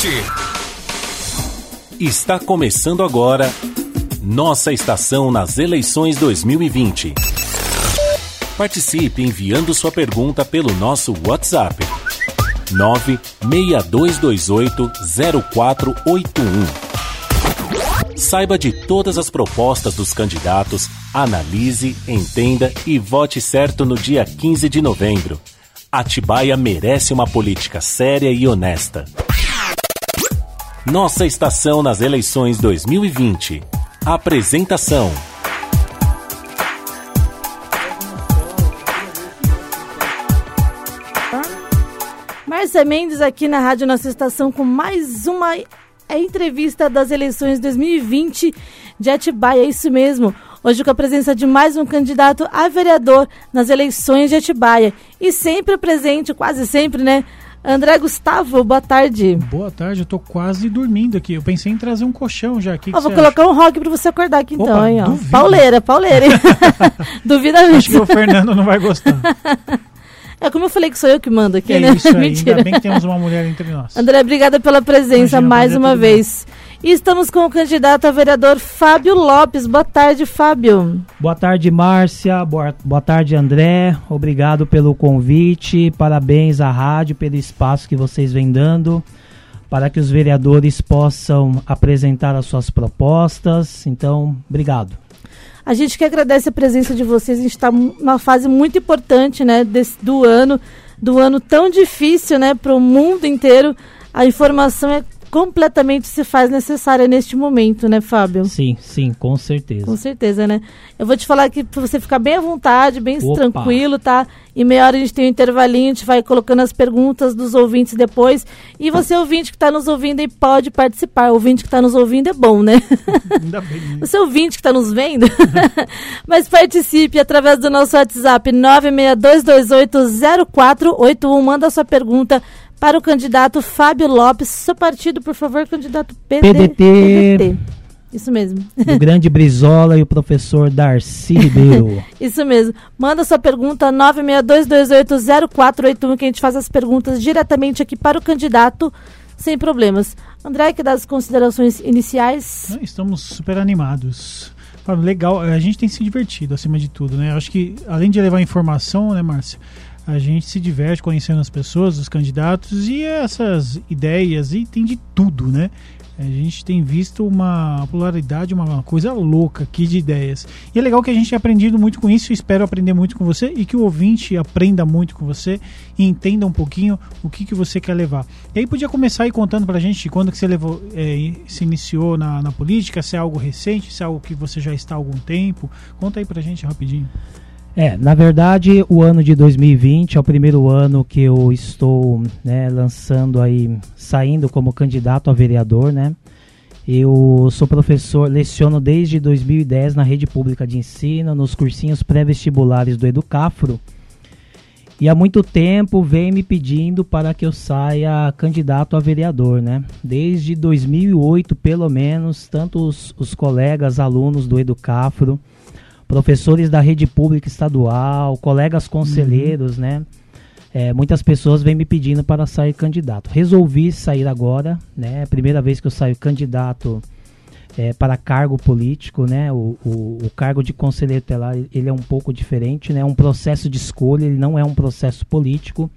2020. Está começando agora nossa estação nas eleições 2020. Participe enviando sua pergunta pelo nosso WhatsApp 962280481. Saiba de todas as propostas dos candidatos, analise, entenda e vote certo no dia 15 de novembro. Atibaia merece uma política séria e honesta. Nossa estação nas eleições 2020. Apresentação. Márcia Mendes aqui na Rádio Nossa Estação com mais uma entrevista das eleições 2020 de Atibaia. É isso mesmo. Hoje com a presença de mais um candidato a vereador nas eleições de Atibaia. E sempre presente, quase sempre, né? André Gustavo, boa tarde. Boa tarde, eu tô quase dormindo aqui. Eu pensei em trazer um colchão já aqui. Oh, vou colocar acha? um rock pra você acordar aqui Opa, então, hein? Ó. Pauleira, pauleira. Duvida mesmo. Acho que o Fernando não vai gostar. É como eu falei que sou eu que mando aqui, é né? Isso aí, Mentira. Ainda bem que temos uma mulher entre nós. André, obrigada pela presença Imagina, mais uma vez. Bem. E estamos com o candidato a vereador Fábio Lopes. Boa tarde, Fábio. Boa tarde, Márcia. Boa, boa tarde, André. Obrigado pelo convite. Parabéns à rádio pelo espaço que vocês vêm dando para que os vereadores possam apresentar as suas propostas. Então, obrigado. A gente que agradece a presença de vocês. A gente está numa fase muito importante, né, desse, do ano, do ano tão difícil, né, para o mundo inteiro. A informação é completamente se faz necessária neste momento, né, Fábio? Sim, sim, com certeza. Com certeza, né? Eu vou te falar aqui para você ficar bem à vontade, bem Opa. tranquilo, tá? E meia hora a gente tem um intervalinho, a gente vai colocando as perguntas dos ouvintes depois. E você, ouvinte que está nos ouvindo, aí pode participar. O ouvinte que está nos ouvindo é bom, né? Ainda bem. Né? Você ouvinte que está nos vendo, mas participe através do nosso WhatsApp 962280481. Manda sua pergunta para o candidato Fábio Lopes. Seu partido, por favor, candidato PD, PDT. PDT. Isso mesmo. O grande Brizola e o professor Darcy Ribeiro. Isso mesmo. Manda sua pergunta 962280481 que a gente faz as perguntas diretamente aqui para o candidato sem problemas. André, que das considerações iniciais? Estamos super animados. Legal, a gente tem se divertido acima de tudo, né? Acho que além de levar informação, né, Márcia? A gente se diverte conhecendo as pessoas, os candidatos e essas ideias, e tem de tudo, né? A gente tem visto uma polaridade, uma coisa louca aqui de ideias. E é legal que a gente tenha aprendido muito com isso, espero aprender muito com você e que o ouvinte aprenda muito com você e entenda um pouquinho o que, que você quer levar. E aí podia começar aí contando pra gente quando que você levou, é, se iniciou na, na política, se é algo recente, se é algo que você já está há algum tempo. Conta aí pra gente rapidinho. É, na verdade, o ano de 2020 é o primeiro ano que eu estou né, lançando aí, saindo como candidato a vereador, né? Eu sou professor, leciono desde 2010 na rede pública de ensino, nos cursinhos pré-vestibulares do Educafro. E há muito tempo vem me pedindo para que eu saia candidato a vereador, né? Desde 2008, pelo menos, tanto os, os colegas, alunos do Educafro, professores da rede pública estadual, colegas conselheiros, uhum. né? É, muitas pessoas vêm me pedindo para sair candidato. Resolvi sair agora, né? É primeira vez que eu saio candidato é, para cargo político, né? O, o, o, cargo de conselheiro tutelar ele é um pouco diferente, né? É um processo de escolha, ele não é um processo político,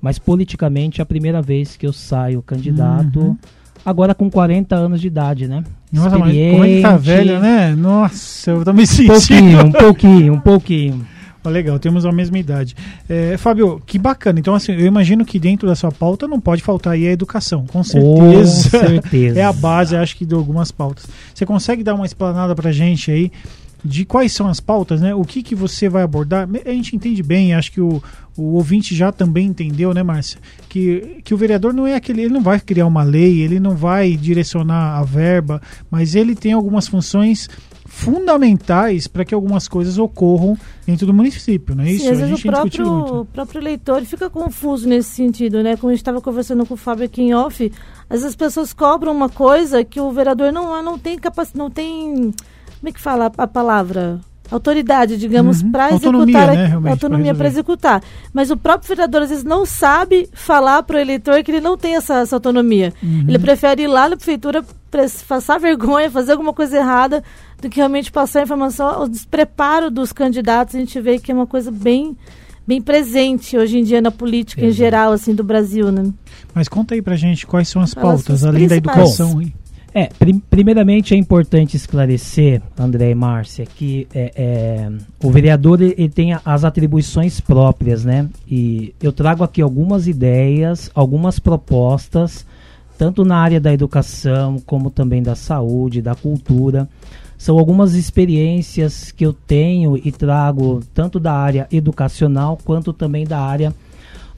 mas politicamente é a primeira vez que eu saio candidato. Uhum agora com 40 anos de idade, né? Nossa, mas como é que tá velho, né? Nossa, eu tô me sentindo. Um pouquinho, um pouquinho, um pouquinho. Oh, legal, temos a mesma idade. É, Fábio, que bacana. Então, assim, eu imagino que dentro da sua pauta não pode faltar aí a educação. Com certeza. Com certeza. é a base, acho que, de algumas pautas. Você consegue dar uma explanada pra gente aí de quais são as pautas, né? O que, que você vai abordar? A gente entende bem, acho que o, o ouvinte já também entendeu, né, Márcia? Que, que o vereador não é aquele, ele não vai criar uma lei, ele não vai direcionar a verba, mas ele tem algumas funções fundamentais para que algumas coisas ocorram dentro do município, não é isso? Sim, às vezes o próprio, o próprio eleitor fica confuso nesse sentido, né? Como a gente estava conversando com o Fábio aqui em off, às vezes as pessoas cobram uma coisa que o vereador não, não tem capacidade, não tem como é que fala a palavra? autoridade, digamos, uhum. para executar né, autonomia para executar. Mas o próprio vereador às vezes não sabe falar para o eleitor que ele não tem essa, essa autonomia. Uhum. Ele prefere ir lá na prefeitura passar vergonha, fazer alguma coisa errada, do que realmente passar a informação. O despreparo dos candidatos a gente vê que é uma coisa bem bem presente hoje em dia na política Exato. em geral assim do Brasil, né? Mas conta aí pra gente quais são as pautas além da educação. Bom, é, prim primeiramente é importante esclarecer, André e Márcia, que é, é, o vereador ele tem as atribuições próprias, né? E eu trago aqui algumas ideias, algumas propostas, tanto na área da educação, como também da saúde, da cultura. São algumas experiências que eu tenho e trago tanto da área educacional quanto também da área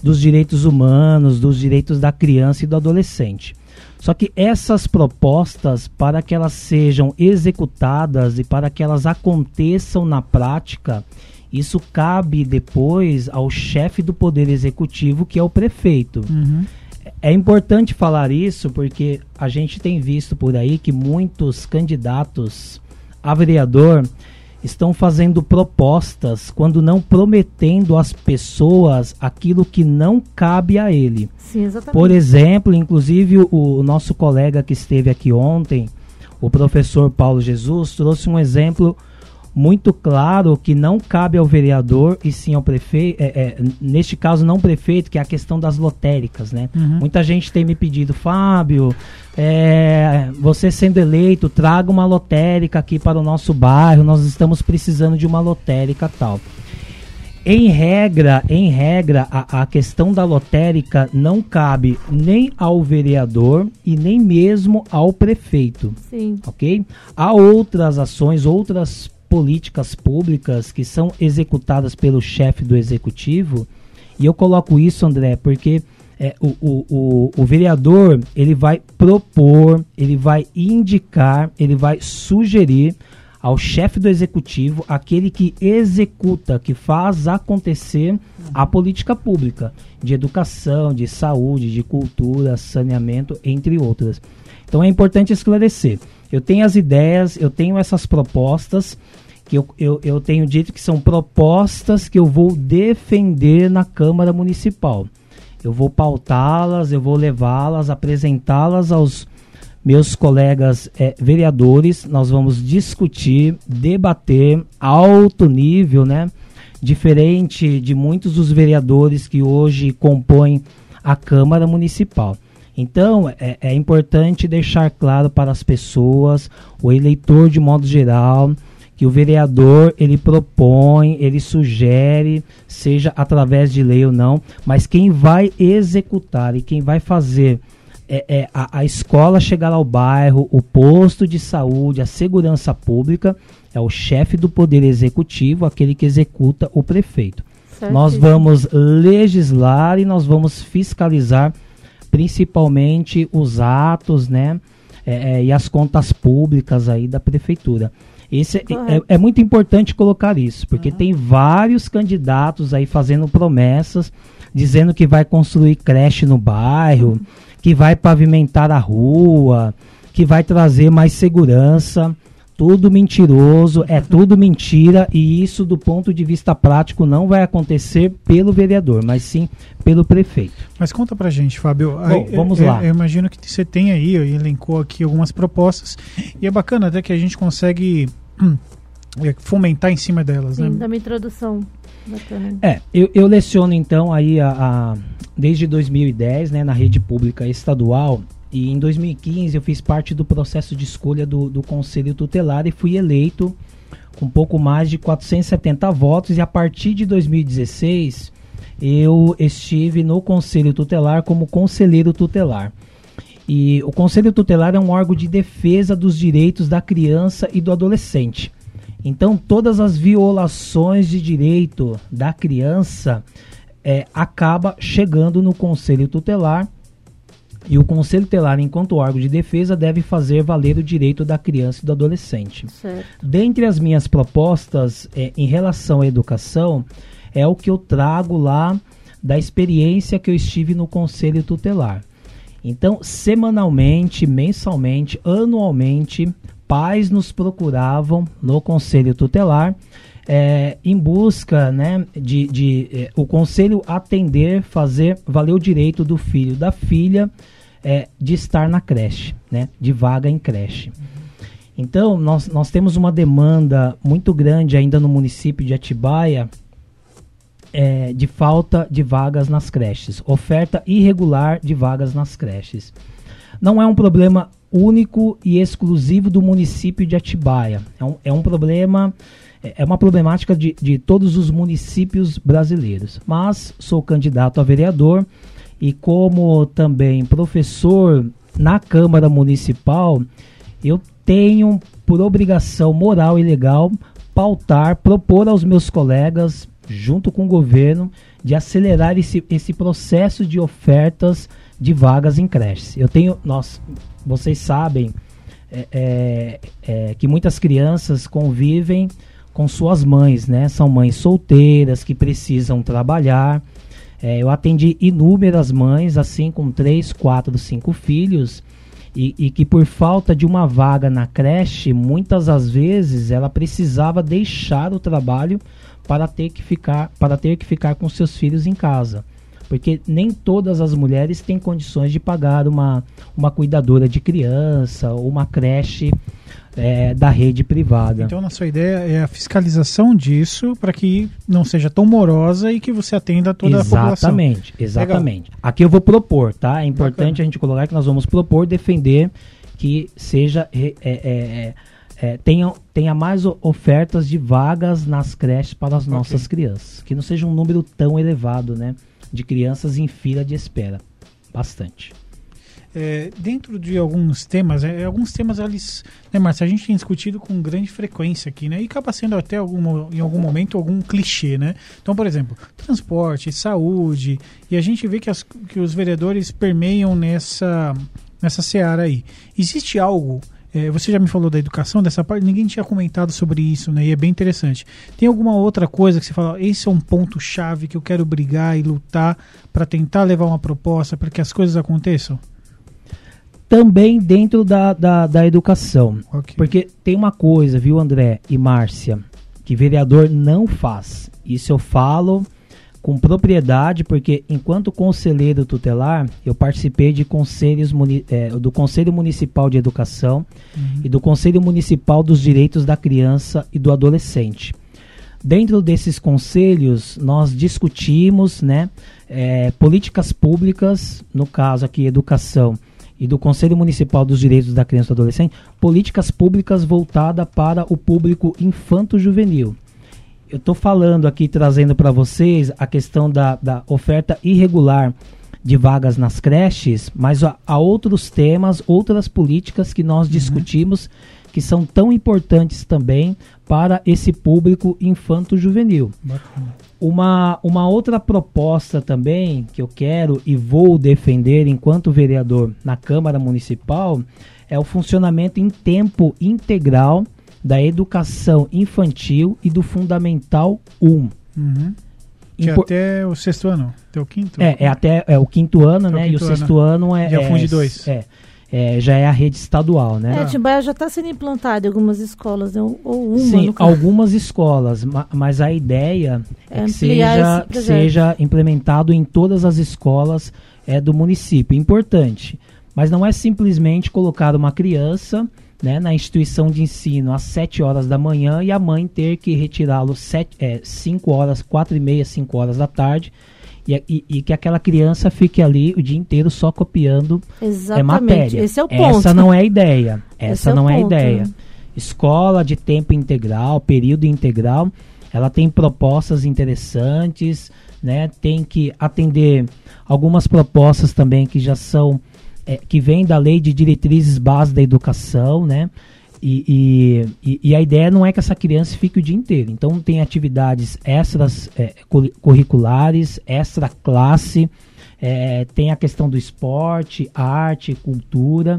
dos direitos humanos, dos direitos da criança e do adolescente. Só que essas propostas, para que elas sejam executadas e para que elas aconteçam na prática, isso cabe depois ao chefe do Poder Executivo, que é o prefeito. Uhum. É importante falar isso porque a gente tem visto por aí que muitos candidatos a vereador estão fazendo propostas quando não prometendo às pessoas aquilo que não cabe a ele. Sim, exatamente. Por exemplo, inclusive o, o nosso colega que esteve aqui ontem, o professor Paulo Jesus, trouxe um exemplo muito claro que não cabe ao vereador e sim ao prefeito, é, é, neste caso não prefeito, que é a questão das lotéricas, né? Uhum. Muita gente tem me pedido, Fábio, é, você sendo eleito, traga uma lotérica aqui para o nosso bairro, nós estamos precisando de uma lotérica tal. Em regra, em regra, a, a questão da lotérica não cabe nem ao vereador e nem mesmo ao prefeito. Sim. Ok? Há outras ações, outras políticas públicas que são executadas pelo chefe do executivo. E eu coloco isso, André, porque é, o, o, o, o, vereador ele vai propor, ele vai indicar, ele vai sugerir ao chefe do executivo, aquele que executa, que faz acontecer a política pública de educação, de saúde, de cultura, saneamento, entre outras. Então é importante esclarecer. Eu tenho as ideias, eu tenho essas propostas, que eu, eu, eu tenho dito que são propostas que eu vou defender na Câmara Municipal. Eu vou pautá-las, eu vou levá-las, apresentá-las aos meus colegas é, vereadores. Nós vamos discutir, debater alto nível, né? Diferente de muitos dos vereadores que hoje compõem a Câmara Municipal. Então, é, é importante deixar claro para as pessoas, o eleitor de modo geral, que o vereador ele propõe, ele sugere, seja através de lei ou não, mas quem vai executar e quem vai fazer é, é a, a, escola chegar ao bairro, o posto de saúde, a segurança pública, é o chefe do poder executivo, aquele que executa o prefeito. Certo. Nós vamos legislar e nós vamos fiscalizar principalmente os atos, né? É, é, e as contas públicas aí da prefeitura. Esse é, é, é, muito importante colocar isso, porque uhum. tem vários candidatos aí fazendo promessas, dizendo que vai construir creche no bairro, que vai pavimentar a rua, que vai trazer mais segurança tudo mentiroso, é tudo mentira e isso do ponto de vista prático não vai acontecer pelo vereador, mas sim pelo prefeito. Mas conta pra gente, Fábio. Bom, aí, vamos é, lá. Eu imagino que você tem aí, elencou aqui algumas propostas e é bacana até que a gente consegue hum, é, fomentar em cima delas, sim, né? Dá uma introdução. Bacana. É, eu, eu leciono então aí a, a, desde 2010, né, na rede pública estadual e em 2015 eu fiz parte do processo de escolha do, do Conselho Tutelar e fui eleito com pouco mais de 470 votos. E a partir de 2016 eu estive no Conselho Tutelar como conselheiro tutelar. E o Conselho Tutelar é um órgão de defesa dos direitos da criança e do adolescente. Então, todas as violações de direito da criança é, acaba chegando no Conselho Tutelar e o Conselho Tutelar, enquanto órgão de defesa, deve fazer valer o direito da criança e do adolescente. Certo. Dentre as minhas propostas é, em relação à educação, é o que eu trago lá da experiência que eu estive no Conselho Tutelar. Então, semanalmente, mensalmente, anualmente, pais nos procuravam no conselho tutelar é, em busca né, de, de é, o conselho atender, fazer valer o direito do filho da filha é, de estar na creche, né, de vaga em creche. Então, nós, nós temos uma demanda muito grande ainda no município de Atibaia é, de falta de vagas nas creches, oferta irregular de vagas nas creches. Não é um problema único e exclusivo do município de Atibaia. É um, é um problema, é, é uma problemática de, de todos os municípios brasileiros. Mas sou candidato a vereador e como também professor na Câmara Municipal, eu tenho por obrigação moral e legal pautar, propor aos meus colegas junto com o governo, de acelerar esse, esse processo de ofertas de vagas em creches. Eu tenho, nós, vocês sabem é, é, é, que muitas crianças convivem com suas mães, né? São mães solteiras que precisam trabalhar. É, eu atendi inúmeras mães, assim, com três, quatro, cinco filhos, e, e, que por falta de uma vaga na creche, muitas das vezes ela precisava deixar o trabalho para ter que ficar, para ter que ficar com seus filhos em casa. Porque nem todas as mulheres têm condições de pagar uma, uma cuidadora de criança ou uma creche é, da rede privada. Então, na sua ideia, é a fiscalização disso para que não seja tão morosa e que você atenda toda exatamente, a população. Exatamente, exatamente. Aqui eu vou propor, tá? É importante Bacana. a gente colocar que nós vamos propor, defender que seja. É, é, é é, tenha, tenha mais ofertas de vagas nas creches para as nossas okay. crianças. Que não seja um número tão elevado né, de crianças em fila de espera. Bastante. É, dentro de alguns temas, é, alguns temas eles, né, a gente tem discutido com grande frequência aqui, né? E acaba sendo até algum, em algum momento algum clichê, né? Então, por exemplo, transporte, saúde, e a gente vê que, as, que os vereadores permeiam nessa, nessa seara aí. Existe algo é, você já me falou da educação, dessa parte, ninguém tinha comentado sobre isso, né? E é bem interessante. Tem alguma outra coisa que você fala, esse é um ponto-chave que eu quero brigar e lutar para tentar levar uma proposta para que as coisas aconteçam? Também dentro da, da, da educação. Okay. Porque tem uma coisa, viu, André e Márcia, que vereador não faz. Isso eu falo com propriedade, porque enquanto conselheiro tutelar, eu participei de conselhos é, do Conselho Municipal de Educação uhum. e do Conselho Municipal dos Direitos da Criança e do Adolescente. Dentro desses conselhos, nós discutimos né, é, políticas públicas, no caso aqui, educação, e do Conselho Municipal dos Direitos da Criança e do Adolescente, políticas públicas voltadas para o público infanto-juvenil eu estou falando aqui, trazendo para vocês a questão da, da oferta irregular de vagas nas creches, mas há, há outros temas, outras políticas que nós uhum. discutimos que são tão importantes também para esse público infanto-juvenil. Uma, uma outra proposta também que eu quero e vou defender enquanto vereador na Câmara Municipal é o funcionamento em tempo integral da educação infantil e do fundamental 1. Uhum. Que é até o sexto ano, até o quinto? É, é até é o quinto ano, até né? O quinto e o ano. sexto ano é. Já é, funde dois. É, é, já é a rede estadual, né? É, Timbaia já está sendo implantado em algumas escolas, né? ou uma. Sim, algumas escolas, mas a ideia é, é que seja, seja implementado em todas as escolas é, do município. Importante. Mas não é simplesmente colocar uma criança né, na instituição de ensino às 7 horas da manhã e a mãe ter que retirá-lo 5 é, horas, 4 e meia, 5 horas da tarde. E, e, e, que aquela criança fique ali o dia inteiro só copiando é, matéria. Esse é o ponto. Essa não é a ideia. Essa é não é a ideia. Escola de tempo integral, período integral, ela tem propostas interessantes, né? Tem que atender algumas propostas também que já são é, que vem da lei de diretrizes básicas da educação, né? E, e, e, a ideia não é que essa criança fique o dia inteiro. Então tem atividades extras é, curriculares, extra classe, é, tem a questão do esporte, arte, cultura.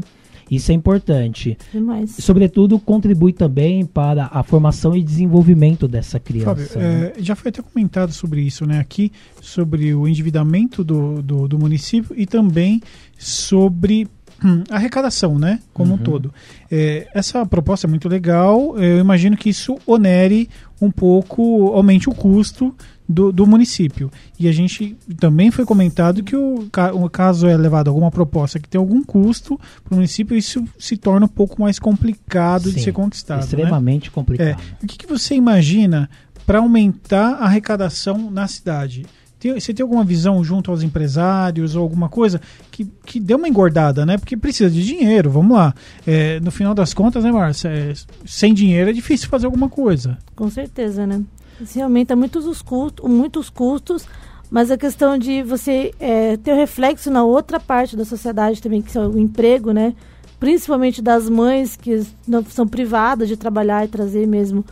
Isso é importante. Demais. Sobretudo, contribui também para a formação e desenvolvimento dessa criança. Fábio, né? é, já foi até comentado sobre isso né, aqui, sobre o endividamento do, do, do município e também sobre arrecadação, né? Como uhum. um todo. É, essa proposta é muito legal. Eu imagino que isso onere um pouco, aumente o custo do, do, município. E a gente também foi comentado que o, o caso é levado alguma proposta que tem algum custo para o município, isso se torna um pouco mais complicado Sim, de ser conquistado. Né? Extremamente né? complicado. É, o que, que você imagina para aumentar a arrecadação na cidade? Tem, você tem alguma visão junto aos empresários ou alguma coisa que, que dê uma engordada, né? Porque precisa de dinheiro, vamos lá. É, no final das contas, né, Márcia? É, sem dinheiro é difícil fazer alguma coisa. Com certeza, né? Se aumenta muitos os custos, muitos custos, mas a questão de você é, ter o reflexo na outra parte da sociedade também, que é o emprego, né? Principalmente das mães que não são privadas de trabalhar e trazer mesmo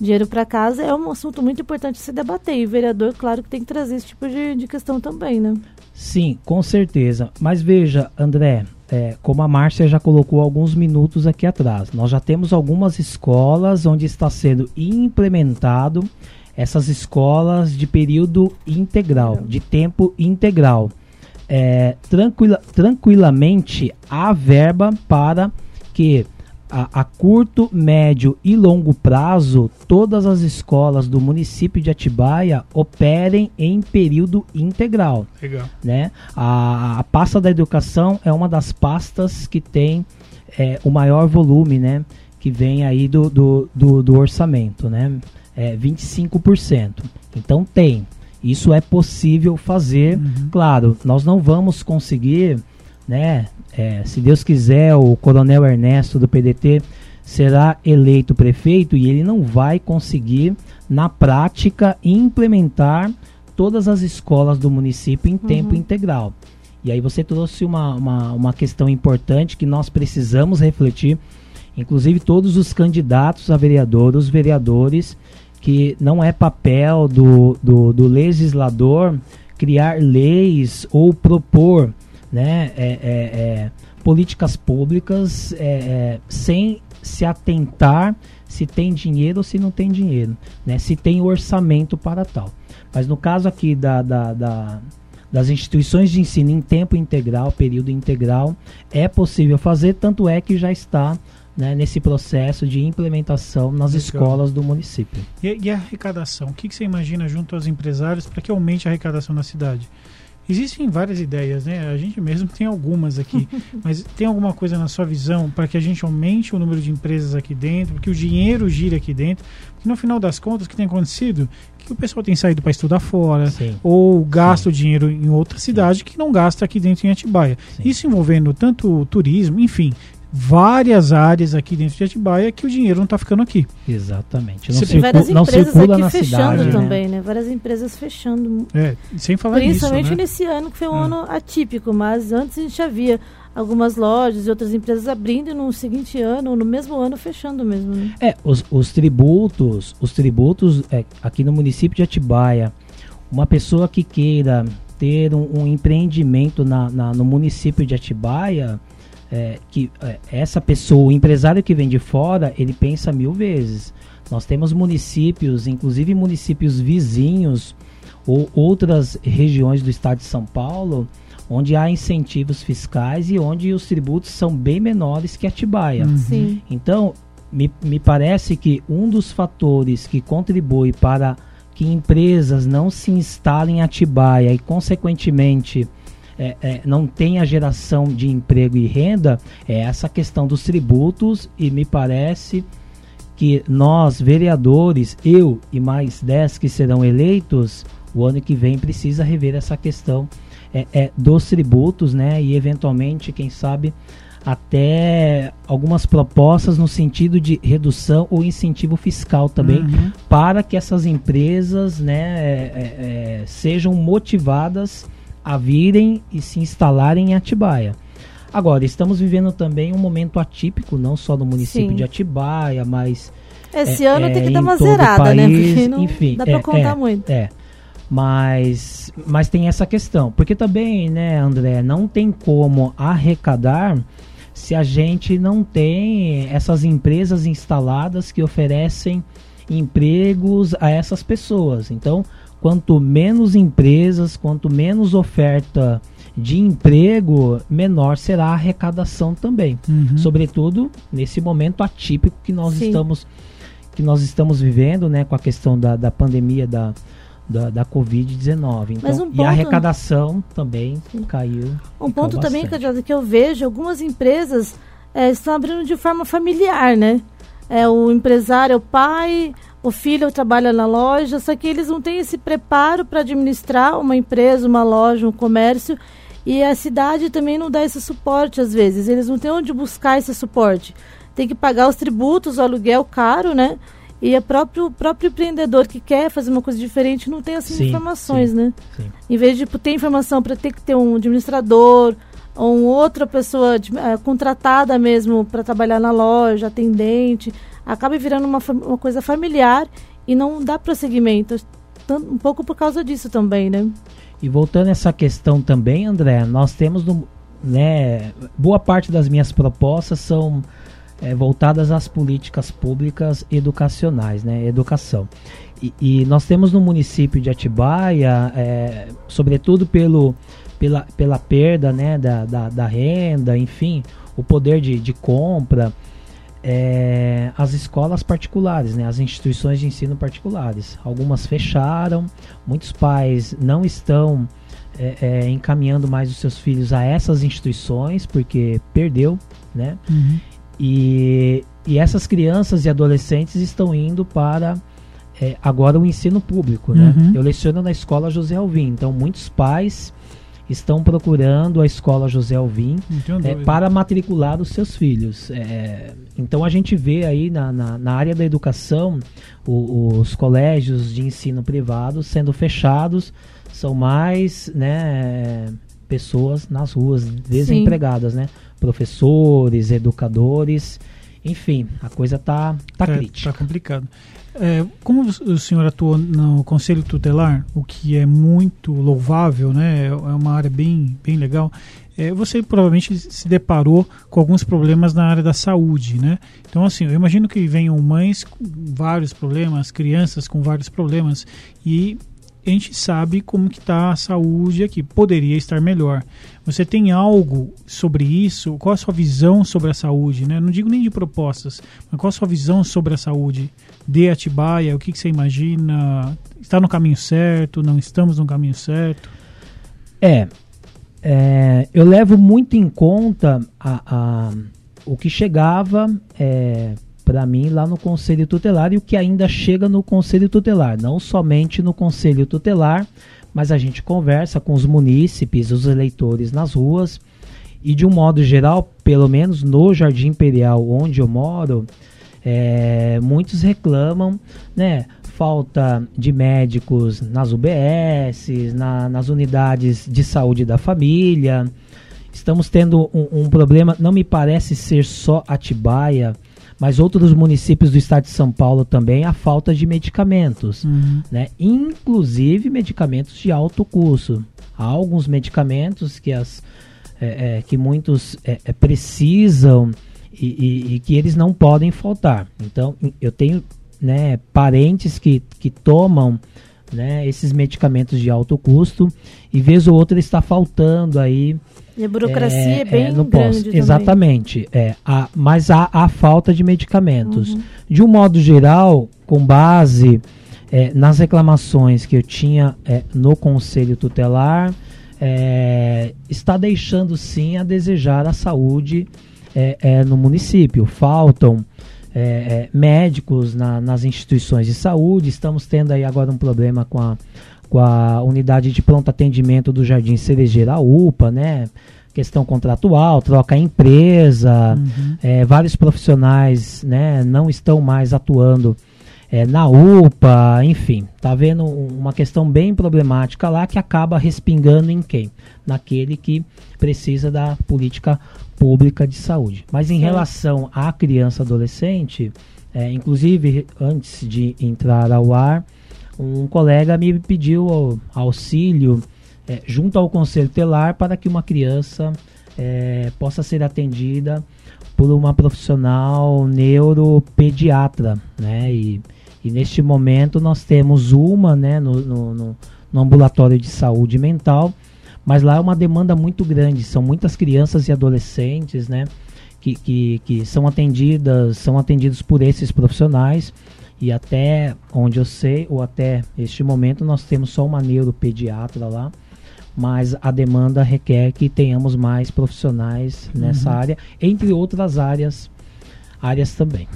dinheiro para casa é um assunto muito importante se debater. E o vereador, claro, que tem que trazer esse tipo de, de questão também, né? Sim, com certeza. Mas veja, André, é, como a Márcia já colocou alguns minutos aqui atrás, nós já temos algumas escolas onde está sendo implementado essas escolas de período integral, de tempo integral. É, tranquila, tranquilamente há verba para que a, a, curto, médio e longo prazo, todas as escolas do município de Atibaia operem em período integral. Legal. Né? A, a pasta da educação é uma das pastas que tem é, o maior volume, né? Que vem aí do, do, do, do orçamento, né? É 25%. Então tem. Isso é possível fazer. Uhum. Claro, nós não vamos conseguir, né? é, se Deus quiser, o coronel Ernesto do PDT será eleito prefeito e ele não vai conseguir, na prática, implementar todas as escolas do município em uhum. tempo integral. E aí você trouxe uma, uma, uma questão importante que nós precisamos refletir, inclusive todos os candidatos a vereador, os vereadores, que não é papel do, do, do legislador criar leis ou propor né, é, é, é, políticas públicas é, é, sem se atentar se tem dinheiro ou se não tem dinheiro, né, se tem orçamento para tal. Mas no caso aqui da, da, da das instituições de ensino em tempo integral, período integral, é possível fazer, tanto é que já está né, nesse processo de implementação nas Legal. escolas do município. E, e a arrecadação? O que, que, você imagina junto aos empresários para que aumente a arrecadação na cidade? Existem várias ideias, né? A gente mesmo tem algumas aqui. mas tem alguma coisa na sua visão para que a gente aumente o número de empresas aqui dentro, que o dinheiro gire aqui dentro? Porque no final das contas, o que tem acontecido que o pessoal tem saído para estudar fora, Sim. ou gasta Sim. o dinheiro em outra cidade Sim. que não gasta aqui dentro em Atibaia. Isso envolvendo tanto turismo, enfim, várias áreas aqui dentro de Atibaia que o dinheiro não está ficando aqui. Exatamente. Não, circula, várias não circula na fechando cidade, também, né? né? Várias empresas fechando. É, sem falar Principalmente nisso, né? nesse ano, que foi um é. ano atípico, mas antes a gente já via algumas lojas e outras empresas abrindo e no seguinte ano, ou no mesmo ano, fechando mesmo. Né? É, os, os tributos, os tributos é, aqui no município de Atibaia, uma pessoa que queira ter um, um empreendimento na, na, no município de Atibaia, é, que é, essa pessoa, o empresário que vem de fora, ele pensa mil vezes. Nós temos municípios, inclusive municípios vizinhos ou outras regiões do estado de São Paulo, onde há incentivos fiscais e onde os tributos são bem menores que Atibaia. Uhum. Então, me, me parece que um dos fatores que contribui para que empresas não se instalem em Atibaia e, consequentemente, é, é, não tem a geração de emprego e renda é essa questão dos tributos e me parece que nós, vereadores, eu e mais 10 que serão eleitos, o ano que vem precisa rever essa questão é, é, dos tributos, né? E eventualmente, quem sabe, até algumas propostas no sentido de redução ou incentivo fiscal também, uhum. para que essas empresas né, é, é, é sejam motivadas a virem e se instalarem em Atibaia. Agora, estamos vivendo também um momento atípico, não só no município Sim. de Atibaia, mas. Esse é, ano tem que é, dar uma zerada, né? Porque não enfim, dá pra é, contar é, muito. É. Mas, mas tem essa questão. Porque também, né, André, não tem como arrecadar se a gente não tem essas empresas instaladas que oferecem empregos a essas pessoas. Então, quanto menos empresas, quanto menos oferta de emprego, menor será a arrecadação também. Uhum. Sobretudo nesse momento atípico que nós Sim. estamos que nós estamos vivendo, né, com a questão da, da pandemia da, da, da Covid-19. Então, um ponto, e a arrecadação também Sim. caiu. Um ponto também que eu vejo, algumas empresas é, estão abrindo de forma familiar, né? É, o empresário é o pai, o filho trabalha na loja, só que eles não têm esse preparo para administrar uma empresa, uma loja, um comércio. E a cidade também não dá esse suporte às vezes. Eles não têm onde buscar esse suporte. Tem que pagar os tributos, o aluguel caro, né? E o próprio, próprio empreendedor que quer fazer uma coisa diferente não tem essas sim, informações, sim, né? Sim. Em vez de tipo, ter informação para ter que ter um administrador ou outra pessoa de, é, contratada mesmo para trabalhar na loja, atendente, acaba virando uma, uma coisa familiar e não dá prosseguimento. Um pouco por causa disso também, né? E voltando a essa questão também, André, nós temos no, né, boa parte das minhas propostas são é, voltadas às políticas públicas educacionais, né, educação. E, e nós temos no município de Atibaia, é, sobretudo pelo, pela, pela perda né, da, da, da renda, enfim, o poder de, de compra, é, as escolas particulares, né, as instituições de ensino particulares. Algumas fecharam, muitos pais não estão é, é, encaminhando mais os seus filhos a essas instituições porque perdeu, né? Uhum. E, e essas crianças e adolescentes estão indo para é, agora o ensino público, né? Uhum. Eu leciono na escola José Alvim, então muitos pais estão procurando a escola José Alvim é, para matricular os seus filhos. É, então a gente vê aí na, na, na área da educação o, os colégios de ensino privado sendo fechados, são mais né, pessoas nas ruas desempregadas, Sim. né? Professores, educadores, enfim, a coisa tá, tá é, crítica. Tá complicado. É, como o senhor atuou no Conselho Tutelar, o que é muito louvável, né? É uma área bem, bem legal. É, você provavelmente se deparou com alguns problemas na área da saúde, né? Então, assim, eu imagino que venham mães com vários problemas, crianças com vários problemas, e a gente sabe como que está a saúde aqui. Poderia estar melhor. Você tem algo sobre isso? Qual a sua visão sobre a saúde? Né? Não digo nem de propostas, mas qual a sua visão sobre a saúde de Atibaia? O que, que você imagina? Está no caminho certo? Não estamos no caminho certo? É, é eu levo muito em conta a, a o que chegava é, para mim lá no Conselho Tutelar e o que ainda chega no Conselho Tutelar, não somente no Conselho Tutelar, mas a gente conversa com os munícipes, os eleitores nas ruas e de um modo geral, pelo menos no Jardim Imperial onde eu moro, é, muitos reclamam, né? Falta de médicos nas UBS, na, nas unidades de saúde da família. Estamos tendo um, um, problema, não me parece ser só Atibaia, mas outros municípios do estado de São Paulo também, a falta de medicamentos, uhum. né? Inclusive medicamentos de alto custo. Há alguns medicamentos que, as, é, é, que muitos é, é precisam e, e, e, que eles não podem faltar. Então, eu tenho né, parentes que, que tomam né, esses medicamentos de alto custo e vez ou outra está faltando aí. E a burocracia é, é bem é, no grande. Exatamente. É, a, mas há a falta de medicamentos. Uhum. De um modo geral, com base é, nas reclamações que eu tinha é, no Conselho Tutelar, é, está deixando sim a desejar a saúde é, no município. Faltam é, é, médicos na, nas instituições de saúde. Estamos tendo aí agora um problema com a, com a unidade de pronto atendimento do Jardim Cerejeira UPA, né? Questão contratual, troca empresa, uhum. É, vários profissionais né, não estão mais atuando é, na UPA, enfim, tá vendo uma questão bem problemática lá que acaba respingando em quem? Naquele que precisa da política pública de saúde. Mas em Sim. relação à criança adolescente, é, inclusive antes de entrar ao ar, um colega me pediu auxílio é, junto ao conselho telar para que uma criança é, possa ser atendida por uma profissional neuropediatra, né? E, e neste momento nós temos uma, né, no, no, no, ambulatório de saúde mental, mas lá é uma demanda muito grande, são muitas crianças e adolescentes, né? Que, que, que são atendidas, são atendidos por esses profissionais e até onde eu sei, ou até este momento, nós temos só uma neuropediatra lá, mas a demanda requer que tenhamos mais profissionais nessa uhum. área, entre outras áreas, áreas também.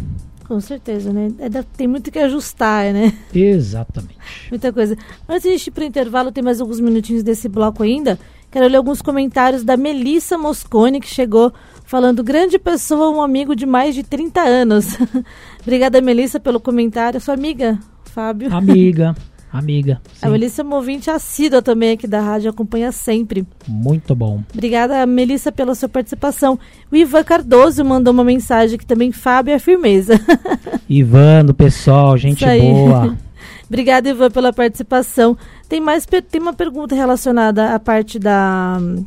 Com certeza, né? É, tem muito que ajustar, né? Exatamente. Muita coisa. Antes de ir para o intervalo, tem mais alguns minutinhos desse bloco ainda. Quero ler alguns comentários da Melissa Moscone, que chegou falando: grande pessoa, um amigo de mais de 30 anos. Obrigada, Melissa, pelo comentário. Sua amiga, Fábio. Amiga. Amiga. Sim. A Melissa é uma ouvinte assídua também aqui da rádio, acompanha sempre. Muito bom. Obrigada, Melissa, pela sua participação. O Ivan Cardoso mandou uma mensagem que também Fábio é firmeza. Ivan, do pessoal, gente boa. Obrigada, Ivan, pela participação. Tem mais tem uma pergunta relacionada à parte da um,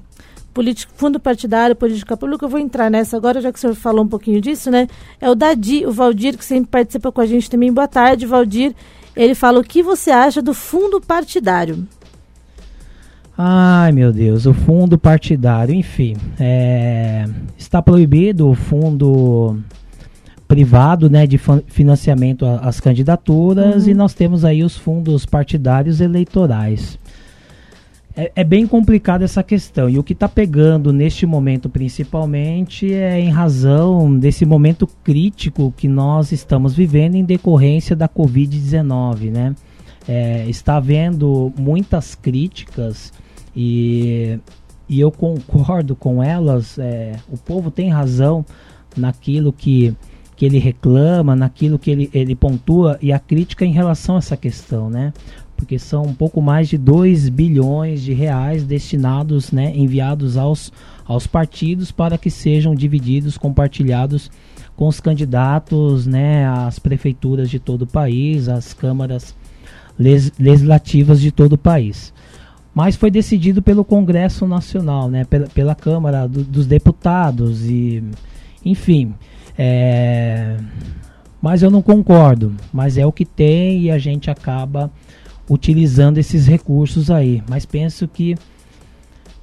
política, fundo partidário, política pública. Eu vou entrar nessa agora, já que o senhor falou um pouquinho disso, né? É o Dadi, o Valdir, que sempre participa com a gente também. Boa tarde, Valdir. Ele fala o que você acha do fundo partidário. Ai meu Deus, o fundo partidário, enfim, é, está proibido o fundo privado, né, de financiamento às candidaturas uhum. e nós temos aí os fundos partidários eleitorais é, é, bem complicada essa questão. E o que está pegando neste momento, principalmente, é em razão desse momento crítico que nós estamos vivendo em decorrência da Covid-19, né? É, está havendo muitas críticas e, e eu concordo com elas. É, o povo tem razão naquilo que, que ele reclama, naquilo que ele, ele pontua e a crítica em relação a essa questão, né? Porque são um pouco mais de 2 bilhões de reais destinados, né, enviados aos, aos partidos para que sejam divididos, compartilhados com os candidatos, né, às prefeituras de todo o país, às câmaras legislativas de todo o país. Mas foi decidido pelo Congresso Nacional, né, pela, pela Câmara do, dos Deputados e, enfim, é, mas eu não concordo. Mas é o que tem e a gente acaba utilizando esses recursos aí. Mas penso que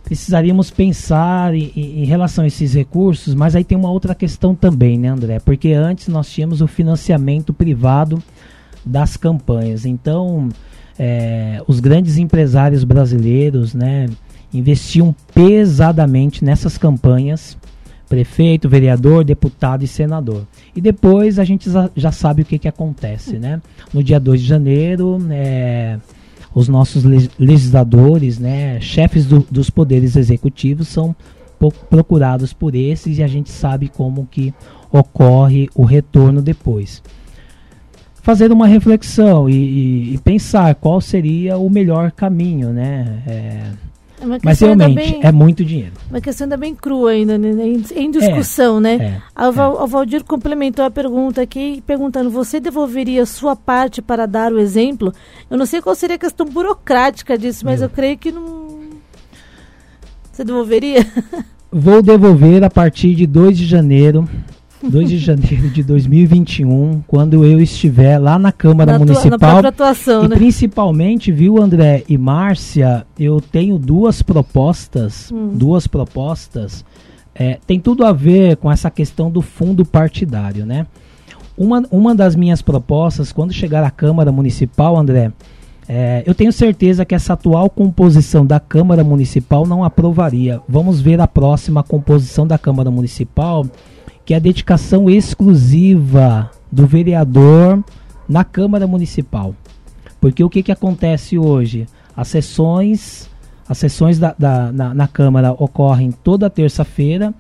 precisaríamos pensar em, em, relação a esses recursos, mas aí tem uma outra questão também, né, André? Porque antes nós tínhamos o financiamento privado das campanhas. Então, é, os grandes empresários brasileiros, né, investiam pesadamente nessas campanhas prefeito, vereador, deputado e senador. E depois a gente já sabe o que, que acontece, né? No dia 2 de janeiro, é, os nossos legisladores, né, chefes do, dos poderes executivos são procurados por esses e a gente sabe como que ocorre o retorno depois. Fazer uma reflexão e, e, e pensar qual seria o melhor caminho, né? É, é Mas realmente bem, é muito dinheiro. Uma questão ainda bem crua ainda, né? em discussão, é, né? É, a Val, é. O Valdir complementou a pergunta aqui, perguntando: você devolveria sua parte para dar o exemplo? Eu não sei qual seria a questão burocrática disso, mas eu, eu creio que não. Você devolveria? Vou devolver a partir de 2 de janeiro 2 de janeiro de 2021, quando eu estiver lá na Câmara na Municipal. na atuação, e né? principalmente, viu, André e Márcia, eu tenho duas propostas, hum. duas propostas. É, tem tudo a ver com essa questão do fundo partidário, né? Uma, uma das minhas propostas, quando chegar à Câmara Municipal, André, é, eu tenho certeza que essa atual composição da Câmara Municipal não aprovaria. Vamos ver a próxima composição da Câmara Municipal que é a dedicação exclusiva do vereador na Câmara Municipal. Porque o que, que acontece hoje? As sessões, as sessões da, da na, na Câmara ocorrem toda terça-feira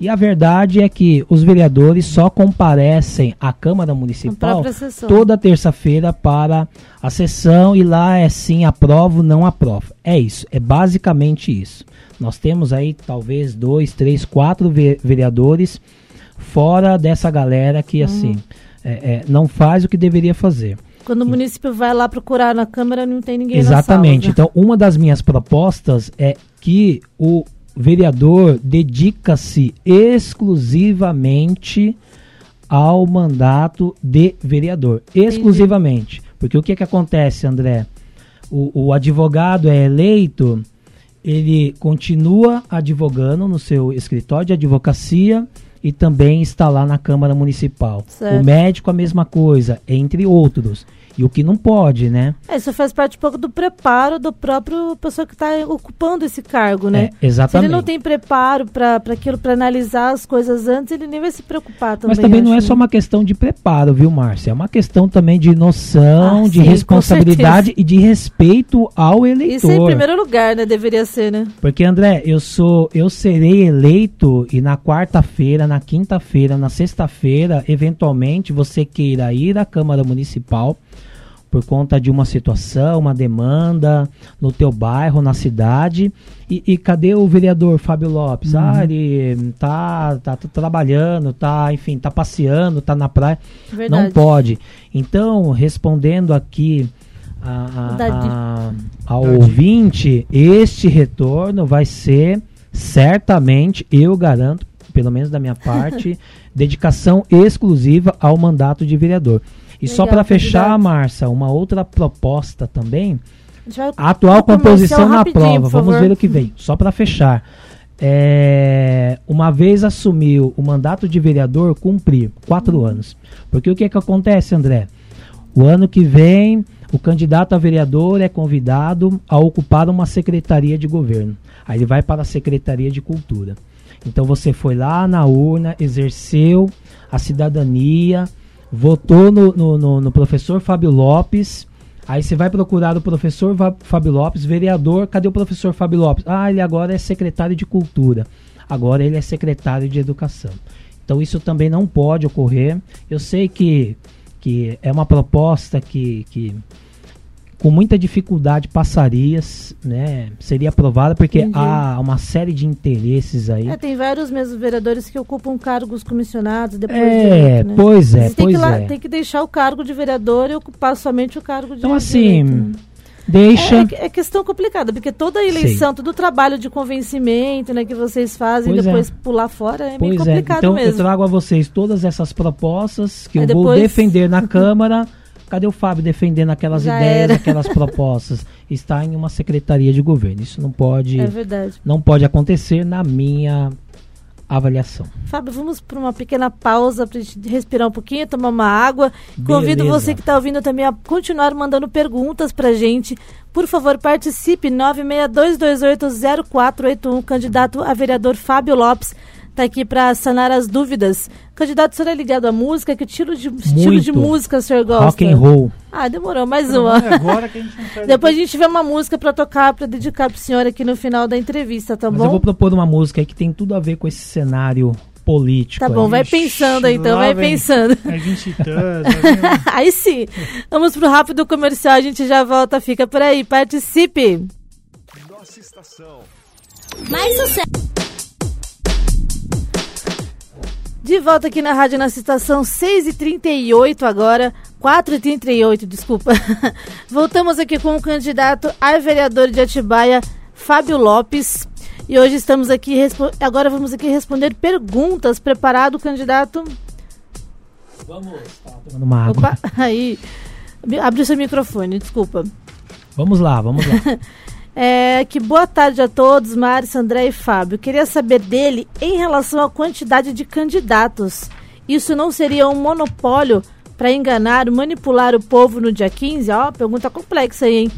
e a verdade é que os vereadores só comparecem à Câmara Municipal toda terça-feira para a sessão e lá é sim aprovo, não aprovo. É isso, é basicamente isso. Nós temos aí talvez dois, três, quatro vereadores fora dessa galera que, uhum. assim, é, é, não faz o que deveria fazer. Quando o município vai lá procurar na Câmara, não tem ninguém Exatamente. Né? Então, uma das minhas propostas é que o vereador dedica-se exclusivamente ao mandato de vereador. Exclusivamente. Entendi. Porque o que, que acontece, André? O, o advogado é eleito ele continua advogando no seu escritório de advocacia e também está lá na Câmara Municipal. Certo. O médico a mesma coisa, entre outros. E o que não pode, né? É, isso faz parte um pouco do preparo do próprio pessoa que está ocupando esse cargo, né? É, exatamente. Se ele não tem preparo para aquilo, para analisar as coisas antes, ele nem vai se preocupar também. Mas também não é só uma questão de preparo, viu, Márcia? É uma questão também de noção, ah, de sim, responsabilidade e de respeito ao eleitor. Isso em primeiro lugar, né? Deveria ser, né? Porque, André, eu sou, eu serei eleito e na quarta-feira, na quinta-feira, na sexta-feira, eventualmente você queira ir à Câmara Municipal por conta de uma situação, uma demanda no teu bairro, na cidade. E, e cadê o vereador Fábio Lopes? Uhum. Ah, ele tá, tá, tá, trabalhando, tá, enfim, tá passeando, tá na praia. Verdade. Não pode. Então, respondendo aqui a, a, a, ao ouvinte, este retorno vai ser certamente, eu garanto, pelo menos da minha parte, dedicação exclusiva ao mandato de vereador. E Legal, só para fechar, Márcia, uma outra proposta também. A atual composição na prova. Vamos ver o que vem. Só para fechar. É, uma vez assumiu o mandato de vereador, cumprir quatro uhum. anos. Porque o que, é que acontece, André? O ano que vem, o candidato a vereador é convidado a ocupar uma secretaria de governo. Aí ele vai para a Secretaria de Cultura. Então você foi lá na urna, exerceu a cidadania, votou no, no, no, no professor Fábio Lopes. Aí você vai procurar o professor Fábio Lopes, vereador, cadê o professor Fábio Lopes? Ah, ele agora é secretário de cultura. Agora ele é secretário de educação. Então isso também não pode ocorrer. Eu sei que, que é uma proposta que, que com muita dificuldade passaria, né? Seria aprovada porque Entendi. há uma série de interesses aí. É, tem vários mesmo vereadores que ocupam cargos comissionados depois. É, né? pois é, pois tem é. Tem que deixar o cargo de vereador e ocupar somente o cargo de Então assim, né? deixa. É, é, é, questão complicada, porque toda eleição, Sei. todo o trabalho de convencimento né, que vocês fazem pois e depois é. pular fora é pois meio é. complicado então, mesmo. Eu trago a vocês todas essas propostas que Aí eu depois... vou defender na Câmara. Cadê o Fábio defendendo aquelas Já ideias, era. aquelas propostas? Está em uma secretaria de governo. Isso não pode, é verdade. não pode acontecer na minha avaliação. Fábio, vamos para uma pequena pausa para respirar um pouquinho, tomar uma água. Beleza. Convido você que está ouvindo também a continuar mandando perguntas para a gente. Por favor, participe 962280481, candidato a vereador Fábio Lopes está aqui para sanar as dúvidas. Candidato, o senhor é ligado à música? Que estilo de, estilo de música o senhor gosta? Rock and roll. Ah, demorou, mais uma. É agora que a gente não Depois a gente vê uma música para tocar, para dedicar para o senhor aqui no final da entrevista, tá Mas bom? eu vou propor uma música aí que tem tudo a ver com esse cenário político. Tá bom, vai pensando aí, então, vai pensando. É 20 aí sim. Vamos pro rápido comercial, a gente já volta, fica por aí, participe. Nossa estação. Mais sucesso. De volta aqui na Rádio Nossa Estação, 6h38 agora, 4h38, desculpa. Voltamos aqui com o candidato a vereador de Atibaia, Fábio Lopes. E hoje estamos aqui, agora vamos aqui responder perguntas. Preparado, candidato? Vamos, tá tomando uma água. Opa, aí, abre o seu microfone, desculpa. Vamos lá, vamos lá. É, que boa tarde a todos, Márcio, André e Fábio. Queria saber dele em relação à quantidade de candidatos. Isso não seria um monopólio para enganar, manipular o povo no dia 15? Ó, pergunta complexa aí, hein?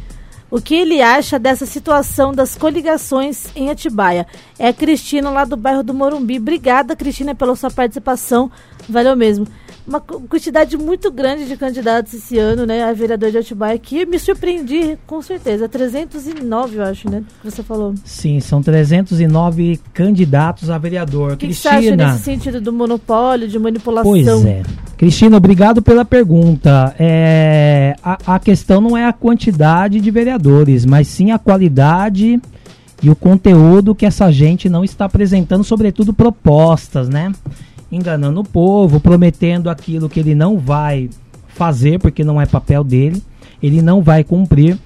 O que ele acha dessa situação das coligações em Atibaia? É a Cristina lá do bairro do Morumbi. Obrigada, Cristina, pela sua participação. Valeu mesmo uma quantidade muito grande de candidatos esse ano, né, a vereador de Atibaia, que me surpreendi, com certeza. 309, eu acho, né, que você falou. Sim, são 309 candidatos a vereador. O que, Cristina, que você acha nesse sentido do monopólio, de manipulação? Pois é. Cristina, obrigado pela pergunta. É, a, a questão não é a quantidade de vereadores, mas sim a qualidade e o conteúdo que essa gente não está apresentando, sobretudo propostas, né? Enganando o povo, prometendo aquilo que ele não vai fazer, porque não é papel dele, ele não vai cumprir.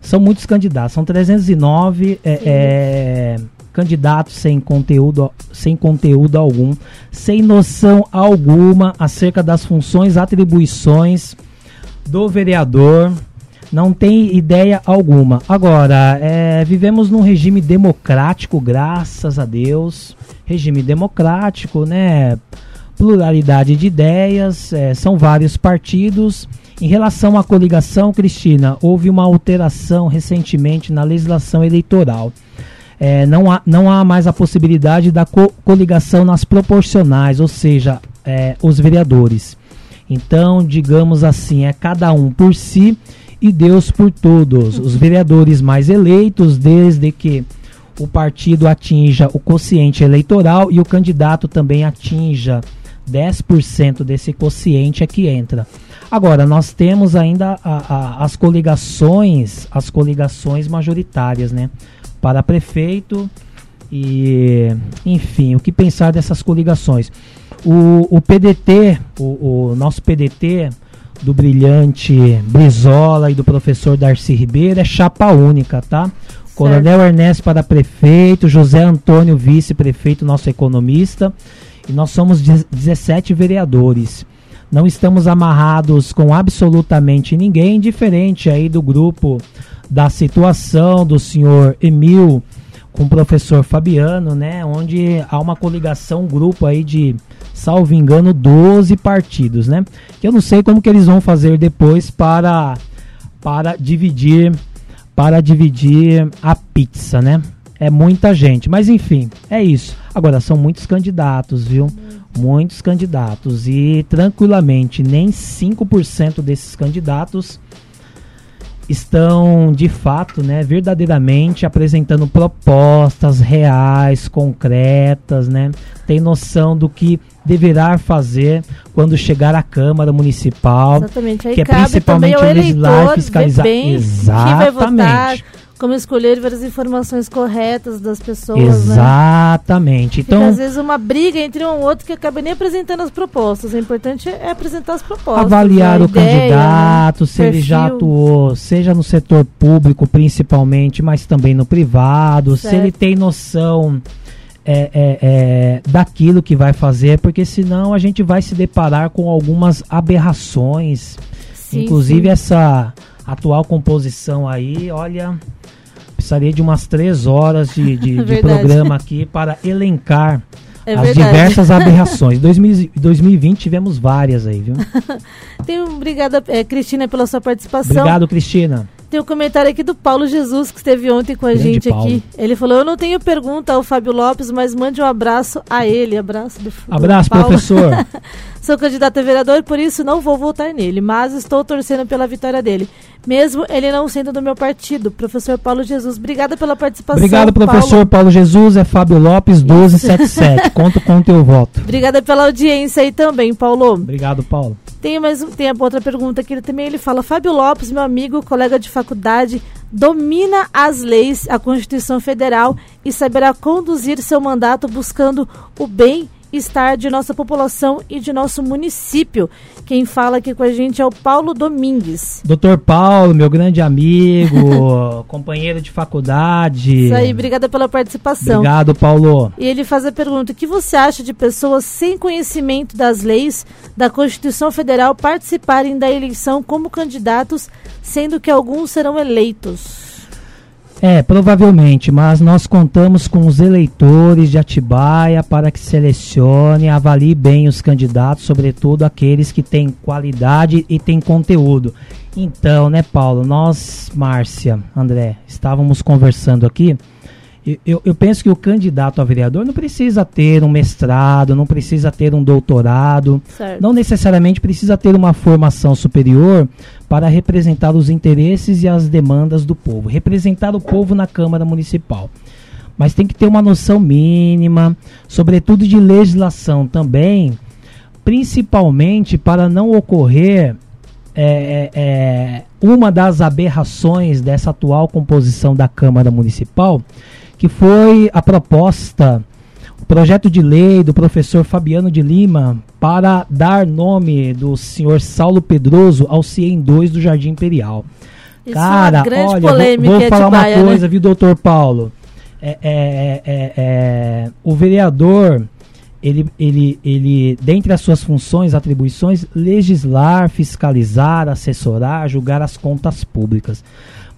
São muitos candidatos, são 309 é, é, candidatos sem conteúdo, sem conteúdo algum, sem noção alguma acerca das funções, atribuições do vereador Não tem ideia alguma. Agora, é, vivemos num regime democrático, graças a Deus. Regime democrático, né? Pluralidade de ideias, é, são vários partidos. Em relação à coligação, Cristina, houve uma alteração recentemente na legislação eleitoral. É, não, há, não há mais a possibilidade da co coligação nas proporcionais, ou seja, é, os vereadores. Então, digamos assim, é cada um por si e Deus por todos. Os vereadores mais eleitos, desde que o partido atinja o quociente eleitoral e o candidato também atinja 10% desse quociente é que entra. Agora, nós temos ainda a, a, as coligações, as coligações majoritárias, né? Para prefeito e, enfim, o que pensar dessas coligações? O, o PDT, o, o nosso PDT, do brilhante Brizola e do professor Darcy Ribeiro é chapa única, tá? Coronel Ernesto para prefeito, José Antônio vice-prefeito, nosso economista, e nós somos 17 vereadores. Não estamos amarrados com absolutamente ninguém, diferente aí do grupo da situação do senhor Emil com o professor Fabiano, né, onde há uma coligação, um grupo aí de salvo engano, 12 partidos, né? Que eu não sei como que eles vão fazer depois para para dividir para dividir a pizza, né? É muita gente, mas enfim, é isso. Agora são muitos candidatos, viu? Muitos candidatos e tranquilamente nem 5% desses candidatos estão de fato, né, verdadeiramente apresentando propostas reais, concretas, né? Tem noção do que deverá fazer quando chegar à Câmara Municipal, Exatamente. Aí que é principalmente legislar e fiscalizar. Exatamente como escolher ver as informações corretas das pessoas. Né? Exatamente. Né? Então, às vezes uma briga entre um outro que acaba nem apresentando as propostas. O importante é apresentar as propostas. Avaliar o ideia, candidato, né? se Perfil. ele já atuou, seja no setor público principalmente, mas também no privado, certo. se ele tem noção. É, é, é, daquilo que vai fazer, porque senão a gente vai se deparar com algumas aberrações. Sim, Inclusive sim. essa atual composição aí, olha, precisaria de umas três horas de, de, de programa aqui para elencar é as verdade. diversas aberrações. Em 2020 tivemos várias aí, viu? Tem obrigada, é, Cristina, pela sua participação. Obrigado, Cristina. Tem um comentário aqui do Paulo Jesus, que esteve ontem com a Grande gente Paulo. aqui. Ele falou: Eu não tenho pergunta ao Fábio Lopes, mas mande um abraço a ele. Abraço do, do Abraço, Paulo. professor. Sou candidato a vereador, por isso não vou votar nele, mas estou torcendo pela vitória dele. Mesmo ele não sendo do meu partido. Professor Paulo Jesus, obrigada pela participação. Obrigado, professor Paulo, Paulo Jesus. É Fábio Lopes, 1277. Conto com o teu voto. Obrigada pela audiência aí também, Paulo. Obrigado, Paulo. Tem mais tem outra pergunta que ele também ele fala. Fábio Lopes, meu amigo, colega de faculdade, domina as leis, a Constituição Federal e saberá conduzir seu mandato buscando o bem estar de nossa população e de nosso município. Quem fala aqui com a gente é o Paulo Domingues. Doutor Paulo, meu grande amigo, companheiro de faculdade. Isso aí, obrigada pela participação. Obrigado, Paulo. E ele faz a pergunta: o que você acha de pessoas sem conhecimento das leis da Constituição Federal participarem da eleição como candidatos, sendo que alguns serão eleitos? É, provavelmente, mas nós contamos com os eleitores de Atibaia para que selecione avalie bem os candidatos, sobretudo aqueles que têm qualidade e têm conteúdo. Então, né, Paulo, nós, Márcia, André, estávamos conversando aqui eu, eu, penso que o candidato a vereador não precisa ter um mestrado, não precisa ter um doutorado, certo. não necessariamente precisa ter uma formação superior para representar os interesses e as demandas do povo, representar o povo na Câmara Municipal. Mas tem que ter uma noção mínima, sobretudo de legislação também, principalmente para não ocorrer é, é, é uma das aberrações dessa atual composição da Câmara Municipal, que foi a proposta, o projeto de lei do professor Fabiano de Lima para dar nome do senhor Saulo Pedroso ao CIEM 2 do Jardim Imperial. Isso Cara, é olha, vou, vou falar uma coisa, né? viu, doutor Paulo? É, é, é, é, o vereador ele, ele, ele, dentre as suas funções, atribuições, legislar, fiscalizar, assessorar, julgar as contas públicas.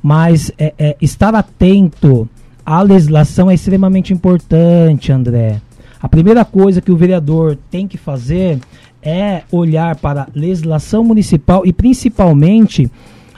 Mas é, é, estar atento à legislação é extremamente importante, André. A primeira coisa que o vereador tem que fazer é olhar para a legislação municipal e principalmente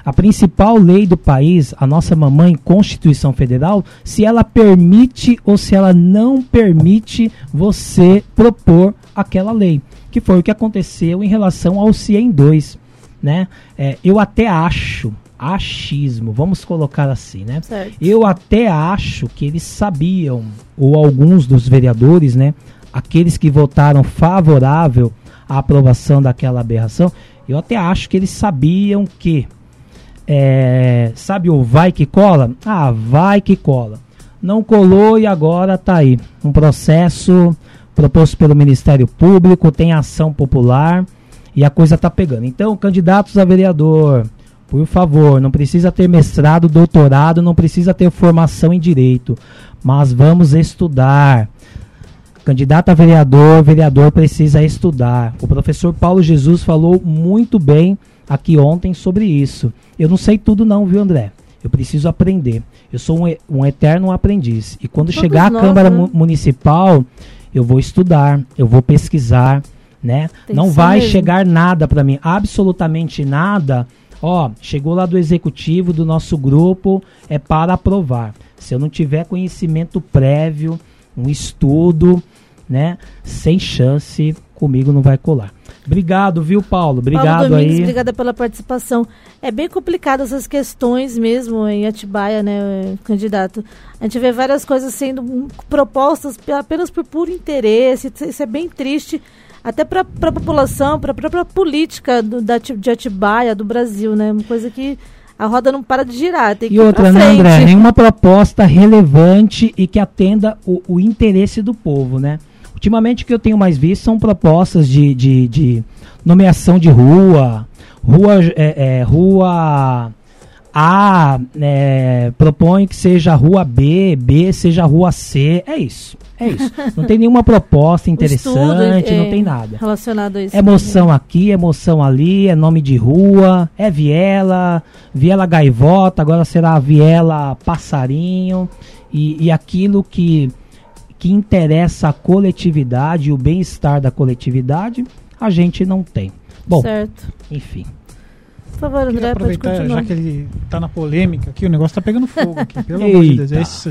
a principal lei do país, a nossa mamãe Constituição Federal, se ela permite ou se ela não permite você propor aquela lei, que foi o que aconteceu em relação ao CIEM 2, né? É, eu até acho, achismo, vamos colocar assim, né? Certo. Eu até acho que eles sabiam, ou alguns dos vereadores, né? Aqueles que votaram favorável à aprovação daquela aberração, eu até acho que eles sabiam que é, sabe o vai que cola? Ah, vai que cola. Não colou e agora está aí. Um processo proposto pelo Ministério Público, tem ação popular e a coisa está pegando. Então, candidatos a vereador, por favor, não precisa ter mestrado, doutorado, não precisa ter formação em direito, mas vamos estudar. Candidato a vereador, vereador precisa estudar. O professor Paulo Jesus falou muito bem aqui ontem sobre isso. Eu não sei tudo não, viu, André? Eu preciso aprender. Eu sou um, um eterno aprendiz. E quando Todos chegar à Câmara né? Municipal, eu vou estudar, eu vou pesquisar, né? Tem não vai mesmo. chegar nada para mim, absolutamente nada. Ó, chegou lá do executivo do nosso grupo, é para aprovar. Se eu não tiver conhecimento prévio, um estudo, né? Sem chance, comigo não vai colar. Obrigado, viu, Paulo? Obrigado Paulo Domingues, aí. Obrigada pela participação. É bem complicado essas questões mesmo em Atibaia, né, candidato. A gente vê várias coisas sendo propostas apenas por puro interesse. Isso é bem triste, até para a população, para a própria política do, da, de Atibaia, do Brasil, né? Uma coisa que a roda não para de girar. Tem que e outra, né, André? Nenhuma proposta relevante e que atenda o, o interesse do povo, né? Ultimamente o que eu tenho mais visto são propostas de, de, de nomeação de rua, rua, é, é, rua A é, propõe que seja rua B, B seja rua C, é isso. É isso. Não tem nenhuma proposta interessante, não tem nada. Relacionado a isso. Emoção aqui, emoção ali, é nome de rua, é viela, viela gaivota, agora será viela passarinho. E, e aquilo que que interessa a coletividade e o bem-estar da coletividade, a gente não tem. Bom, certo. enfim. Por favor, André, aproveitar, já que ele está na polêmica aqui, o negócio está pegando fogo aqui, pelo amor de Deus. Esse,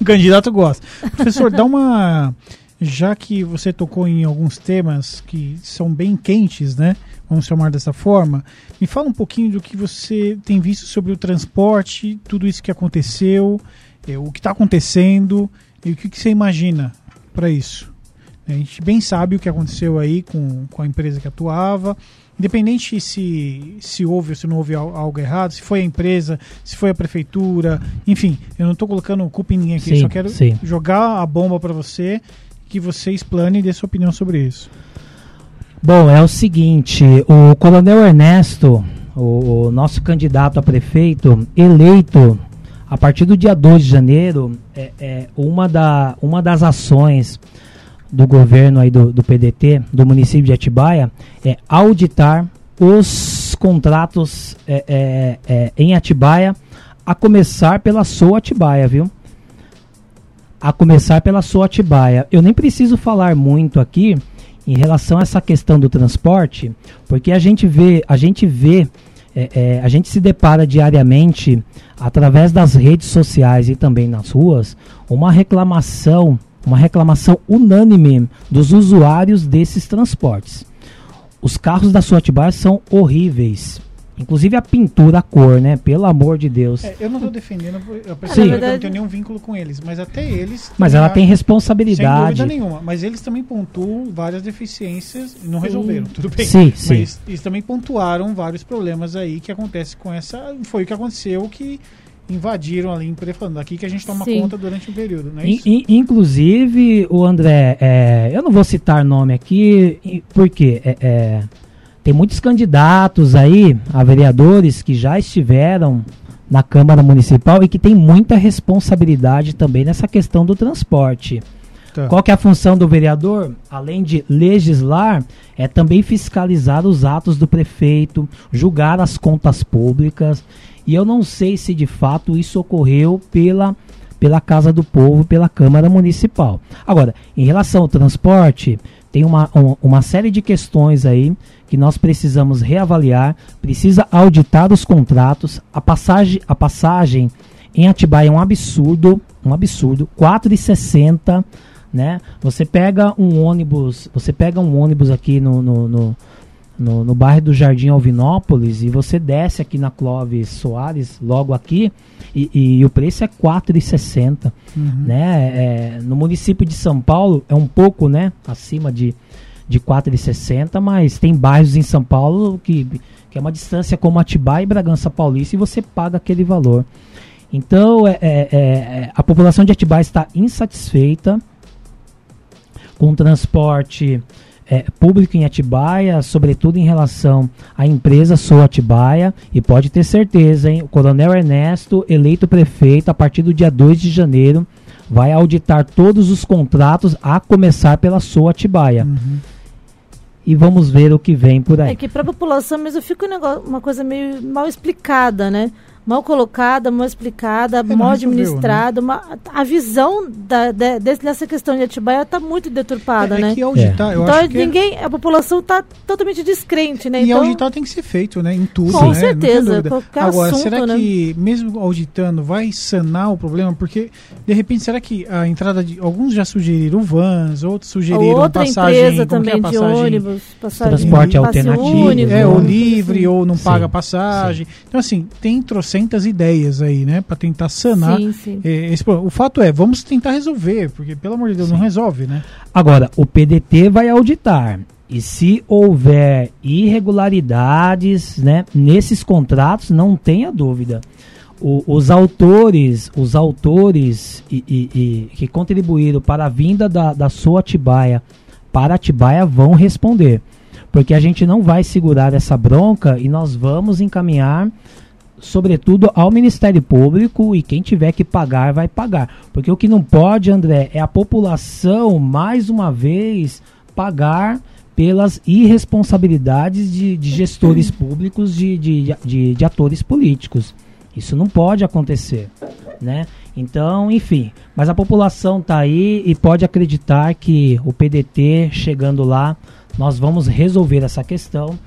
o candidato gosta. Professor, dá uma. Já que você tocou em alguns temas que são bem quentes, né? Vamos chamar dessa forma, me fala um pouquinho do que você tem visto sobre o transporte, tudo isso que aconteceu, é, o que está acontecendo e o que, que você imagina para isso? A gente bem sabe o que aconteceu aí com, com a empresa que atuava. Independente se, se houve ou se não houve algo errado, se foi a empresa, se foi a prefeitura, enfim, eu não estou colocando culpa em ninguém aqui, sim, só quero sim. jogar a bomba para você, que você explane e dê sua opinião sobre isso. Bom, é o seguinte, o Coronel Ernesto, o, o nosso candidato a prefeito, eleito a partir do dia 2 de janeiro, é, é, uma, da, uma das ações do governo aí do, do PDT, do município de Atibaia, é auditar os contratos é, é, é, em Atibaia, a começar pela sua Atibaia, viu? A começar pela sua Atibaia. Eu nem preciso falar muito aqui em relação a essa questão do transporte, porque a gente vê, a gente vê é, é, a gente se depara diariamente, através das redes sociais e também nas ruas, uma reclamação, uma reclamação unânime dos usuários desses transportes. Os carros da Suatbar são horríveis. Inclusive a pintura, a cor, né? Pelo amor de Deus. É, eu não estou defendendo, eu percebo que eu não tenho nenhum vínculo com eles, mas até eles. Mas ela a, tem responsabilidade. Sem dúvida nenhuma. Mas eles também pontuam várias deficiências e não sim. resolveram, tudo bem. Sim, mas sim. eles também pontuaram vários problemas aí que acontece com essa. Foi o que aconteceu que invadiram ali em falando aqui que a gente toma Sim. conta durante um período, não é? In, inclusive, o André, é, eu não vou citar nome aqui, porque é, é, tem muitos candidatos aí a vereadores que já estiveram na Câmara Municipal e que tem muita responsabilidade também nessa questão do transporte. Tá. Qual que é a função do vereador? Além de legislar, é também fiscalizar os atos do prefeito, julgar as contas públicas. E eu não sei se de fato isso ocorreu pela pela Casa do Povo, pela Câmara Municipal. Agora, em relação ao transporte, tem uma, um, uma série de questões aí que nós precisamos reavaliar, precisa auditar os contratos, a passagem, a passagem em Atibaia é um absurdo, um absurdo, 4,60, né? Você pega um ônibus, você pega um ônibus aqui no, no, no no, no bairro do Jardim Alvinópolis e você desce aqui na Clóvis Soares, logo aqui, e, e o preço é R$ 4,60. Uhum. Né? É, no município de São Paulo é um pouco né, acima de, de R$ 4,60, mas tem bairros em São Paulo que, que é uma distância como Atibaia e Bragança Paulista e você paga aquele valor. Então, é, é, é a população de Atibaia está insatisfeita com o transporte é, público em Atibaia, sobretudo em relação à empresa Sou Atibaia, e pode ter certeza, hein? O Coronel Ernesto, eleito prefeito a partir do dia 2 de janeiro, vai auditar todos os contratos, a começar pela Sou Atibaia. Uhum. E vamos ver o que vem por aí. É que para a população mesmo fica um negócio, uma coisa meio mal explicada, né? Mal colocada, mal explicada, é, mal administrada. Né? A visão da, de, dessa questão de Atibaia está muito deturpada, é, é né? É eu então acho ninguém, a população está totalmente descrente, né? E então, auditar tem que ser feito, né? Em tudo, Com né? certeza. Qualquer Agora, assunto, será né? que mesmo auditando vai sanar o problema? Porque de repente será que a entrada de alguns já sugeriram vans, outros sugeriram Outra passagem, empresa também é passagem, de ônibus, passagem transporte alternativo, único, é ou livre ou não sim, paga passagem. Sim. Então assim tem trocentas ideias aí, né? Para tentar sanar sim, sim. Esse problema. O fato é, vamos tentar resolver, porque pelo amor de Deus, sim. não resolve, né? Agora, o PDT vai auditar. E se houver irregularidades né, nesses contratos, não tenha dúvida. O, os autores, os autores e, e, e, que contribuíram para a vinda da, da sua Atibaia para Atibaia vão responder. Porque a gente não vai segurar essa bronca e nós vamos encaminhar sobretudo ao Ministério Público e quem tiver que pagar vai pagar. Porque o que não pode, André, é a população mais uma vez pagar pelas irresponsabilidades de, de gestores públicos, de, de, de, de, atores políticos. Isso não pode acontecer, né? Então, enfim, mas a população está aí e pode acreditar que o PDT chegando lá, nós vamos resolver essa questão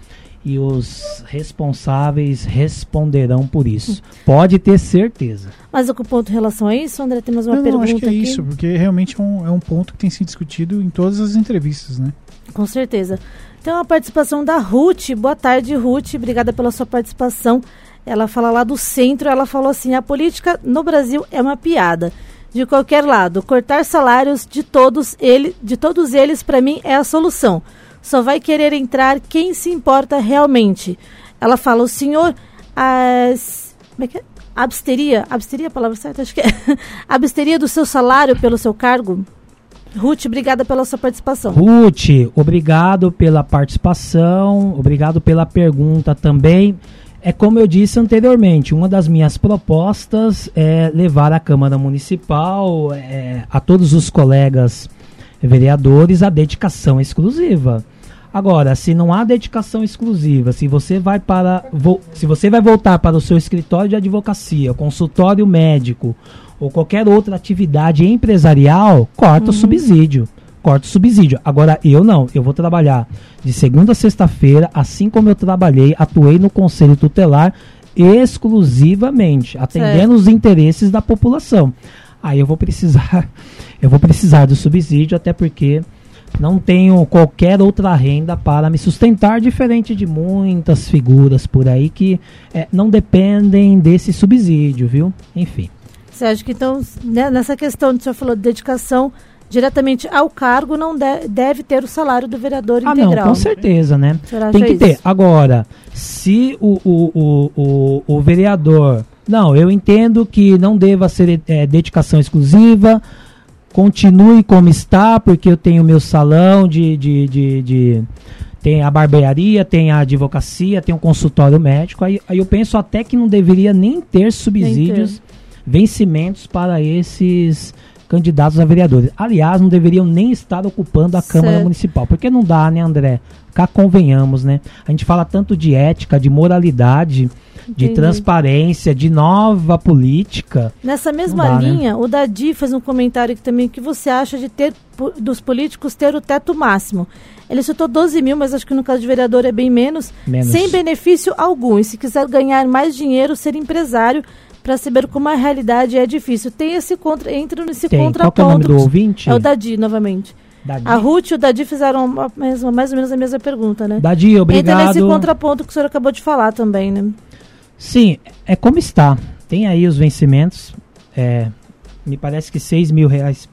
e os responsáveis responderão por isso. Pode ter certeza. Mas o ponto em relação a isso, André, temos uma não, pergunta. Não, acho que é aqui. isso, porque realmente é um, é um ponto que tem sido discutido em todas as entrevistas, né? Com certeza. Então, a participação da Ruth. Boa tarde, Ruth. Obrigada pela sua participação. Ela fala lá do centro, ela falou assim: a política no Brasil é uma piada. De qualquer lado, cortar salários de todos, ele, de todos eles, para mim, é a solução só vai querer entrar quem se importa realmente. Ela fala, o senhor as, como é que é? absteria, absteria a palavra certa? Acho que é. absteria do seu salário pelo seu cargo? Ruth, obrigada pela sua participação. Ruth, obrigado pela participação, obrigado pela pergunta também. É como eu disse anteriormente, uma das minhas propostas é levar à Câmara Municipal, é, a todos os colegas vereadores, a dedicação exclusiva. Agora, se não há dedicação exclusiva, se você vai para se você vai voltar para o seu escritório de advocacia, consultório médico ou qualquer outra atividade empresarial, corta uhum. o subsídio. Corta o subsídio. Agora, eu não. Eu vou trabalhar de segunda a sexta-feira, assim como eu trabalhei, atuei no conselho tutelar exclusivamente, atendendo certo. os interesses da população. Aí eu vou precisar, eu vou precisar do subsídio, até porque não tenho qualquer outra renda para me sustentar, diferente de muitas figuras por aí que é, não dependem desse subsídio, viu? Enfim. Você acha que então, né, nessa questão que o senhor falou de dedicação diretamente ao cargo, não de, deve ter o salário do vereador ah, integral? Ah, não, com certeza, né? Tem que ter. Agora, se o, o, o, o, o vereador. Não, eu entendo que não deva ser é, dedicação exclusiva continue como está, porque eu tenho meu salão de, de, de, de tem a barbearia, tem a advocacia, tem um consultório médico. Aí, aí eu penso até que não deveria nem ter subsídios, nem vencimentos para esses candidatos a vereadores. Aliás, não deveriam nem estar ocupando a Câmara Certo. Municipal, porque não dá, né, André? Cá convenhamos, né? A gente fala tanto de ética, de moralidade, de Entendi. transparência, de nova política. Nessa mesma dá, né? linha, o Dadi fez um comentário aqui também. O que você acha de ter dos políticos ter o teto máximo? Ele citou 12 mil, mas acho que no caso de vereador é bem menos, Menos. sem benefício algum. E se quiser ganhar mais dinheiro, ser empresário, para saber como a realidade é difícil. Tem esse contra, entra nesse Tem. Qual que é o contraponto. nome do ouvinte? É o Dadi, novamente. Dadi. A Ruth e o Dadi fizeram uma- mais, ou menos a mesma pergunta, né? Dadi, Entra obrigado. nesse contraponto que o senhor acabou de falar também, né? Sim, é como está. Tem aí os vencimentos. É, me parece que 6 mil reais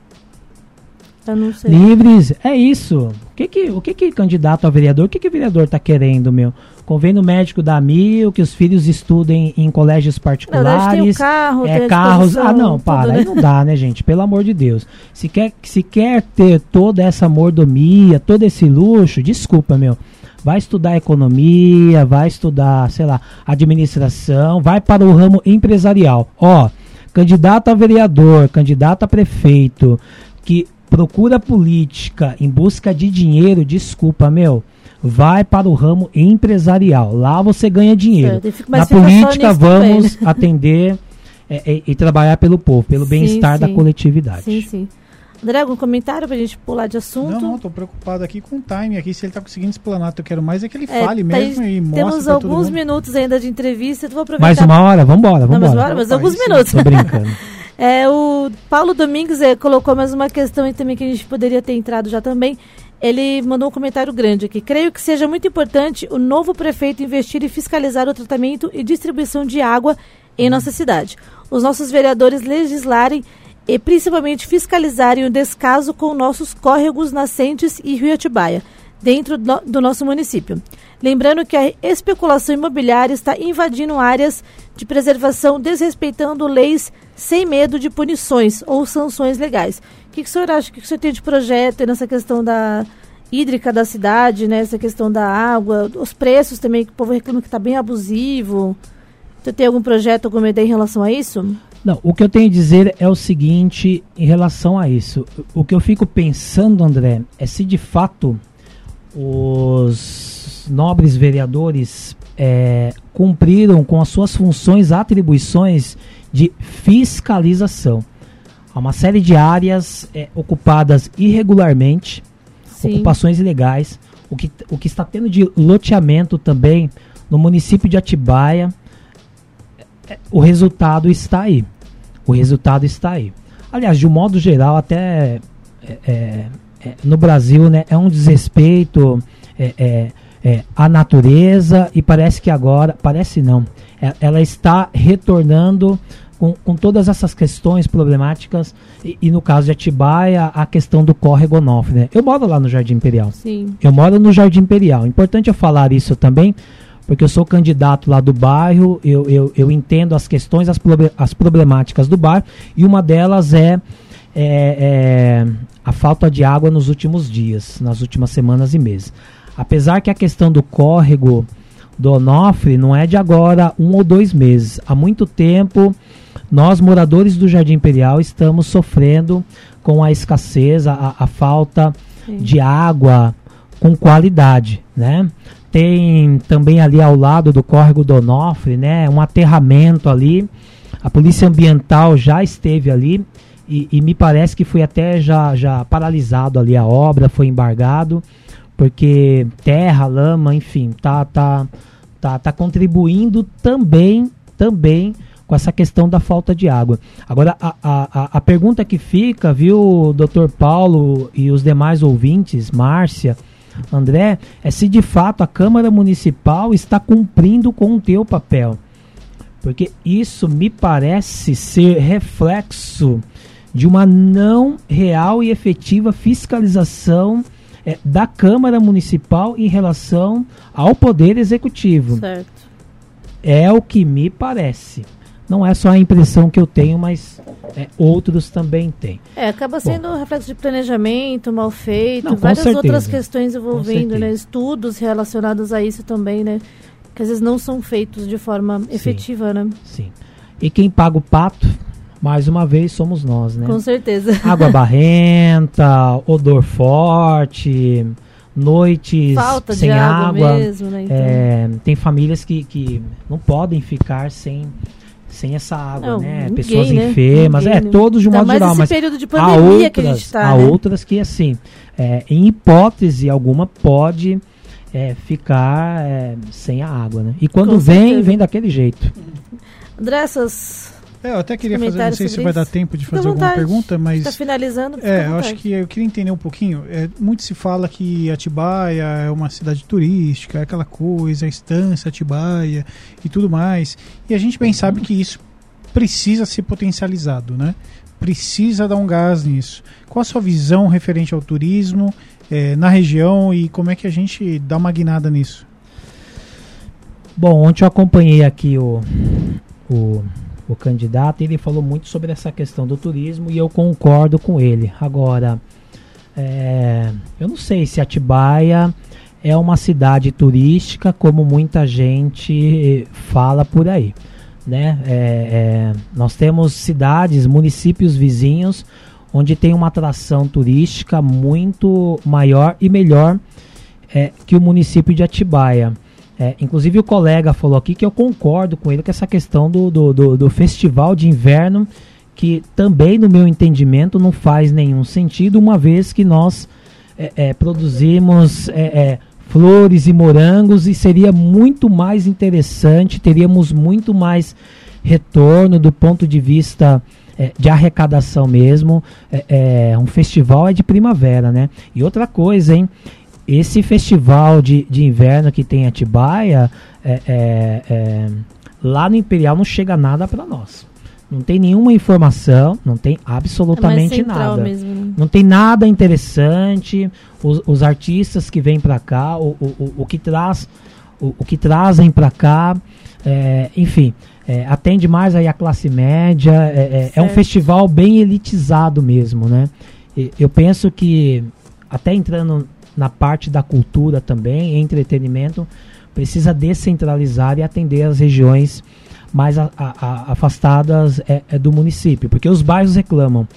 livres. É isso. O que que, o que que candidato a vereador, o que que o vereador está querendo, meu? Convênio médico dá mil, que os filhos estudem em colégios particulares. carro, tem É carros. Ah, não, tudo, para. né? Aí não dá, né, gente? Pelo amor de Deus. Se quer, se quer ter toda essa mordomia, todo esse luxo, desculpa, meu. Vai estudar economia, vai estudar, sei lá, administração, vai para o ramo empresarial. Ó, candidato a vereador, candidato a prefeito, que procura política em busca de dinheiro, desculpa, meu. Vai para o ramo empresarial. Lá você ganha dinheiro. Certo, Na política, também, vamos atender é, é, e trabalhar pelo povo, pelo bem-estar da coletividade. Sim, sim. André, algum comentário pra gente pular de assunto? Não, não, tô preocupado aqui com o time aqui. Se ele tá conseguindo explanar, eu quero mais é que ele É, fale tá- mesmo e mostre Temos alguns mundo. minutos ainda de entrevista. Vou aproveitar. Mais uma hora? Vambora, Não, vambora. mais uma hora, mas Opa, alguns minutos. Tô brincando. É, o Paulo Domingues eh, colocou mais uma questão aí também que a gente poderia ter entrado já também. Ele mandou um comentário grande aqui. Creio que seja muito importante o novo prefeito investir e fiscalizar o tratamento e distribuição de água em nossa cidade. Os nossos vereadores legislarem e principalmente fiscalizarem o descaso com nossos córregos nascentes e Rio Atibaia, dentro do, do nosso município. Lembrando que a especulação imobiliária está invadindo áreas de preservação, desrespeitando leis sem medo de punições ou sanções legais. O que, que o senhor acha? O que, que o senhor tem de projeto nessa questão da hídrica da cidade, né? essa questão da água, os preços também, que o povo reclama que está bem abusivo. Você tem algum projeto, alguma ideia em relação a isso? Não, o que eu tenho a dizer é o seguinte em relação a isso. O que eu fico pensando, André, é se de fato os nobres vereadores é, cumpriram com as suas funções, atribuições de fiscalização. Há uma série de áreas é, ocupadas irregularmente, Sim. ocupações ilegais, o que, o que está tendo de loteamento também no município de Atibaia, o resultado está aí. O resultado está aí. Aliás, de um modo geral, até é, é, é, no Brasil, né, é um desrespeito é, é, à natureza e parece que agora, parece não, ela está retornando com, com todas essas questões problemáticas e, e no caso de Atibaia, a questão do córrego Onofre. Né? Eu moro lá no Jardim Imperial. Sim. Eu moro no Jardim Imperial. Importante eu falar isso também, porque eu sou candidato lá do bairro, eu, eu, eu entendo as questões, as, as problemáticas do bairro, e uma delas é, é, é a falta de água nos últimos dias, nas últimas semanas e meses. Apesar que a questão do córrego do Onofre não é de agora um ou dois meses. Há muito tempo, nós, moradores do Jardim Imperial, estamos sofrendo com a escassez, a, a falta Sim. de água com qualidade, né? Tem também ali ao lado do córrego do Onofre, né, um aterramento ali. A polícia ambiental já esteve ali e, e me parece que foi até já, já paralisado ali a obra, foi embargado, porque terra, lama, enfim, tá, tá, tá, tá contribuindo também, também com essa questão da falta de água. Agora, a, a, a- pergunta que fica, viu, doutor Paulo e os demais ouvintes, Márcia, André, é se de fato a Câmara Municipal está cumprindo com o teu papel. Porque isso me parece ser reflexo de uma não real e efetiva fiscalização eh, da Câmara Municipal em relação ao Poder Executivo. Certo. É o que me parece. Não é só a impressão que eu tenho, mas eh, outros também têm. É, acaba sendo um reflexo de planejamento mal feito, Não, várias certeza. outras questões envolvendo, né? Estudos relacionados a isso também, né? Que às vezes não são feitos de forma efetiva, né? Sim. E quem paga o pato, mais uma vez somos nós, né? Com certeza. Água barrenta, odor forte, noites Falta sem de água, água. mesmo, né? Então, É, tem famílias que, que não podem ficar sem, sem essa água, Não, né? ninguém, Pessoas né? enfermas, Ninguém, é, né? todos de um modo geral, mas período de há pandemia que a outras, gente tá, há né? outras que, assim, é, em hipótese alguma, pode é, ficar é, sem a água, né? E quando Com vem, certeza. vem daquele jeito. André, essas... É, eu até queria fazer, não sei se vai dar tempo de fazer alguma pergunta, mas Está finalizando? É, eu acho que eu queria entender um pouquinho. É, muito se fala que Atibaia é uma cidade turística, é aquela coisa, a estância Atibaia e tudo mais. E a gente bem sabe que isso precisa ser potencializado, né? Precisa dar um gás nisso. Qual a sua visão referente ao turismo é, na região e como é que a gente dá uma guinada nisso? Bom, ontem eu acompanhei aqui o, o, o candidato ele falou muito sobre essa questão do turismo e eu concordo com ele. Agora, é, eu não sei se Atibaia é uma cidade turística como muita gente fala por aí. Né? É, é, nós temos cidades, municípios vizinhos onde tem uma atração turística muito maior e melhor é, que o município de Atibaia. É, inclusive o colega falou aqui que eu concordo com ele com essa questão do, do, do, do festival de inverno, que também, no meu entendimento, não faz nenhum sentido, uma vez que nós é, é, produzimos é, é, flores e morangos e seria muito mais interessante, teríamos muito mais retorno do ponto de vista é, de arrecadação mesmo. É, é, um festival é de primavera, né? E outra coisa, hein? Esse festival de, de inverno que tem em Atibaia, é, é, é, lá no Imperial não chega nada para nós. Não tem nenhuma informação, não tem é absolutamente central nada. mesmo, né? Não tem nada interessante. Os, os artistas que vêm para cá, o, o, o, que traz, o, o que trazem para cá, é, enfim, é, atende mais aí a classe média. É, é- é um festival bem elitizado mesmo, né? Eu penso que até entrando na parte da cultura também, entretenimento, precisa descentralizar e atender as regiões mais a- a- afastadas é, é do município, porque os bairros reclamam,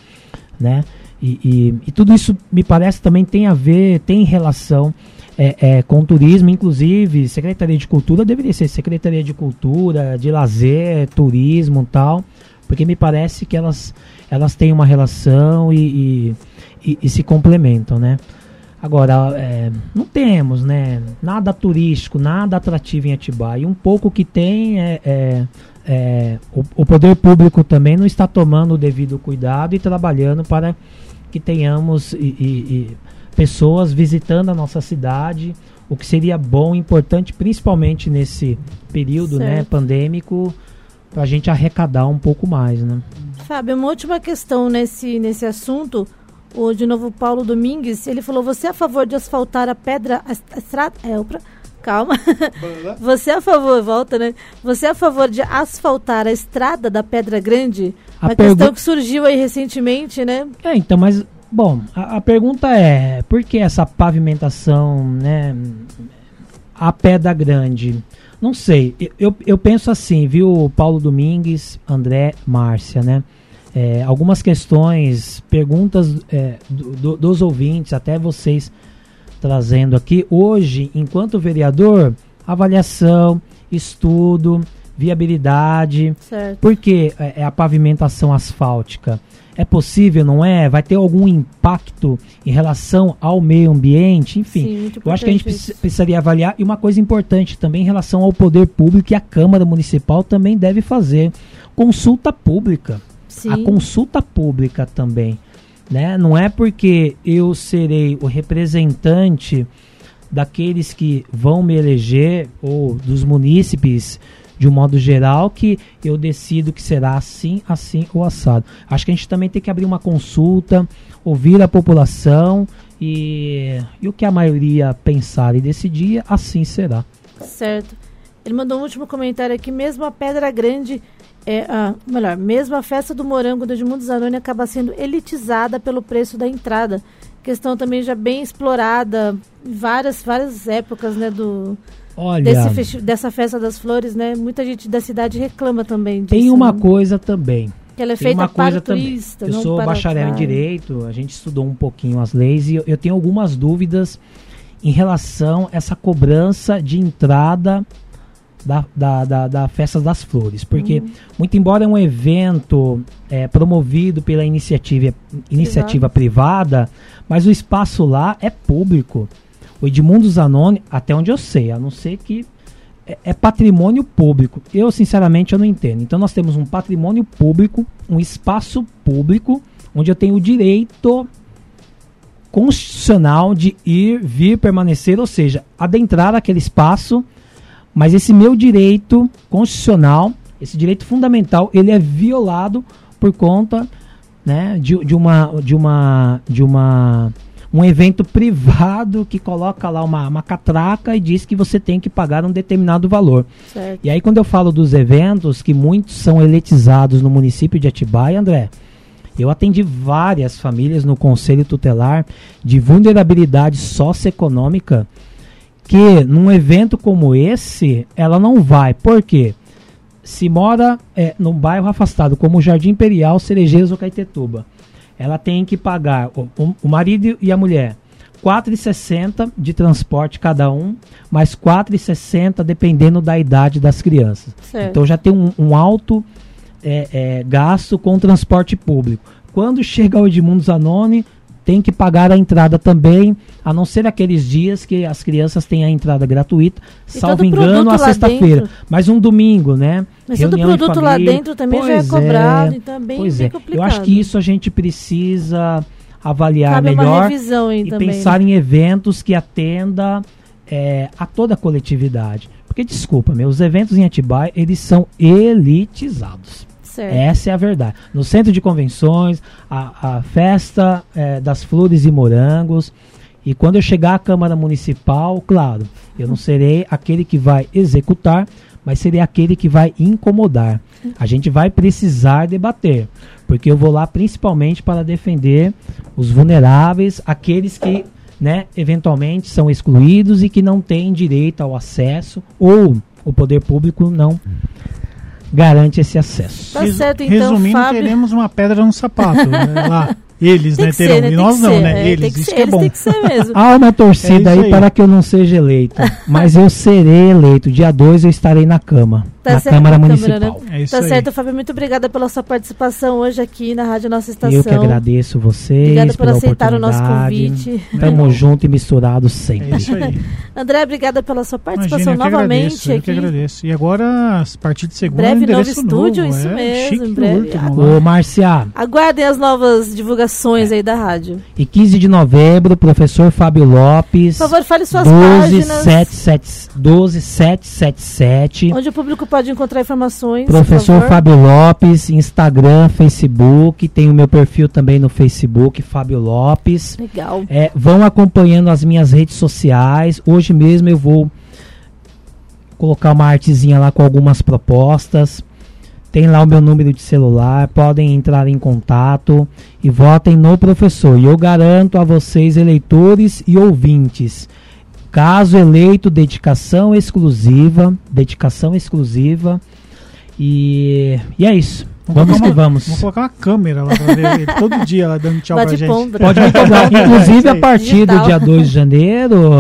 né? E, e- e tudo isso me parece também tem a ver, tem relação é, é, com o turismo, inclusive Secretaria de Cultura deveria ser Secretaria de Cultura, de Lazer, Turismo e tal, porque me parece que elas, elas têm uma relação e- e se complementam, né? Agora, é, não temos, né? Nada turístico, nada atrativo em Atibaia. E um pouco que tem é, é- é, o, o poder público também não está tomando o devido cuidado e trabalhando para que tenhamos e- e- e pessoas visitando a nossa cidade, o que seria bom, importante, principalmente nesse período né, pandêmico, para a gente arrecadar um pouco mais, né? Fábio, uma última questão nesse, nesse assunto. O de novo Paulo Domingues, ele falou: você é a favor de asfaltar a pedra, a est- a estrada. É, opa, calma. Você é a favor, volta, né? Você é a favor de asfaltar a estrada da Pedra Grande? A Uma pergu- questão que surgiu aí recentemente, né? É, então, mas, bom, a, a pergunta é, por que essa pavimentação, né, a pedra grande? Não sei, eu- eu, eu penso assim, viu, Paulo Domingues, André, Márcia, né? É, algumas questões, perguntas é, do- do- dos ouvintes, até vocês trazendo aqui. Hoje, enquanto vereador, avaliação, estudo, viabilidade, Certo. por que é é a pavimentação asfáltica? É possível, não é? Vai ter algum impacto em relação ao meio ambiente? Enfim, Sim, eu acho que a gente isso. precisaria avaliar. E uma coisa importante também em relação ao poder público e a Câmara Municipal também deve fazer consulta pública. Sim. A consulta pública também. Né? Não é porque eu serei o representante daqueles que vão me eleger ou dos munícipes de um modo geral que eu decido que será assim, assim ou assado. Acho que a gente também tem que abrir uma consulta, ouvir a população e, e o que a maioria pensar e decidir, assim será. Certo. Ele mandou um último comentário aqui, mesmo a Pedra Grande, é, melhor, mesmo a festa do morango do Edmundo Zanoni acaba sendo elitizada pelo preço da entrada. Questão também já bem explorada em várias, várias épocas, né, do, Olha, desse dessa festa das flores, né? Muita gente da cidade reclama também disso. tem uma né? coisa também, Que ela é feita uma coisa para turista, também. Eu sou bacharel em direito, a gente estudou um pouquinho as leis e eu, eu tenho algumas dúvidas em relação a essa cobrança de entrada da, da, da, da Festa das Flores. Porque, uhum. muito embora é um evento é, promovido pela iniciativa, iniciativa privada, mas o espaço lá é público. O Edmundo Zanoni, até onde eu sei, a não ser que é, é patrimônio público. Eu, sinceramente, eu não entendo. Então, nós temos um patrimônio público, um espaço público, onde eu tenho o direito constitucional de ir, vir, permanecer, ou seja, adentrar aquele espaço mas esse meu direito constitucional, esse direito fundamental, ele é violado por conta né, de, de uma de uma de uma um evento privado que coloca lá uma, uma catraca e diz que você tem que pagar um determinado valor. Certo. E aí quando eu falo dos eventos que muitos são eletizados no município de Atibaia, André, eu atendi várias famílias no conselho tutelar de vulnerabilidade socioeconômica que num evento como esse, ela não vai. Por quê? Se mora é, num bairro afastado, como o Jardim Imperial, Cerejeiros ou Caetetuba, ela tem que pagar, o, o marido e a mulher, 4,60 de transporte cada um, mais 4,60 dependendo da idade das crianças. Certo. Então já tem um, um alto é, é, gasto com transporte público. Quando chega o Edmundo Zanoni, tem que pagar a entrada também, a não ser aqueles dias que as crianças têm a entrada gratuita, e salvo engano, a sexta-feira. Mas um domingo, né? Mas todo produto lá dentro também pois já é cobrado, é, então é bem, pois é. complicado. Eu acho que isso a gente precisa avaliar Cabe melhor e também, pensar né? em eventos que atenda é, a toda a coletividade. Porque, desculpa, meus eventos em Atibaia, eles são elitizados. Certo. Essa é a verdade. No centro de convenções, a, a festa é, das flores e morangos. E quando eu chegar à Câmara Municipal, claro, eu não serei aquele que vai executar, mas serei aquele que vai incomodar. A gente vai precisar debater, porque eu vou lá principalmente para defender os vulneráveis, aqueles que, né, eventualmente são excluídos e que não têm direito ao acesso ou o poder público não garante esse acesso. Tá certo, então, Resumindo, Fábio... teremos uma pedra no sapato né, lá. Eles, né, terão. Né, e nós não, ser, né? É, eles, isso ser, que é bom. Tem que ser mesmo. Há uma torcida é aí, aí, para que eu não seja eleito. mas eu serei eleito. Dia 2 eu estarei na cama. Tá na certo, Câmara Municipal. Câmara, né? é tá aí. certo, Fábio. Muito obrigada pela sua participação hoje aqui na Rádio Nossa Estação. Eu que agradeço vocês. Obrigada por aceitar o nosso convite. Tamo junto e misturado sempre. É isso aí. André, obrigada pela sua participação Imagina, novamente agradeço, aqui. Eu que agradeço. E agora, a partir de segunda, breve novo estúdio, novo. isso é, mesmo. Breve. Ô, Marcia. Aguardem as novas divulgações é. aí da rádio. E 15 de novembro, professor Fábio Lopes. Por favor, fale suas 12, páginas. 12777. Onde o público pode encontrar informações. Professor Fábio Lopes, Instagram, Facebook. Tem o meu perfil também no Facebook, Fábio Lopes. Legal. É, vão acompanhando as minhas redes sociais. Hoje mesmo eu vou colocar uma artezinha lá com algumas propostas. Tem lá o meu número de celular, podem entrar em contato e votem no professor. E eu garanto a vocês, eleitores e ouvintes, caso eleito, dedicação exclusiva, dedicação exclusiva. E, e é isso. Vamos, que vamos. Vamos colocar uma câmera lá pra ver ele todo dia lá dando tchau Bate pra gente. Pode me cobrar. Inclusive, a partir do dia 2 de janeiro,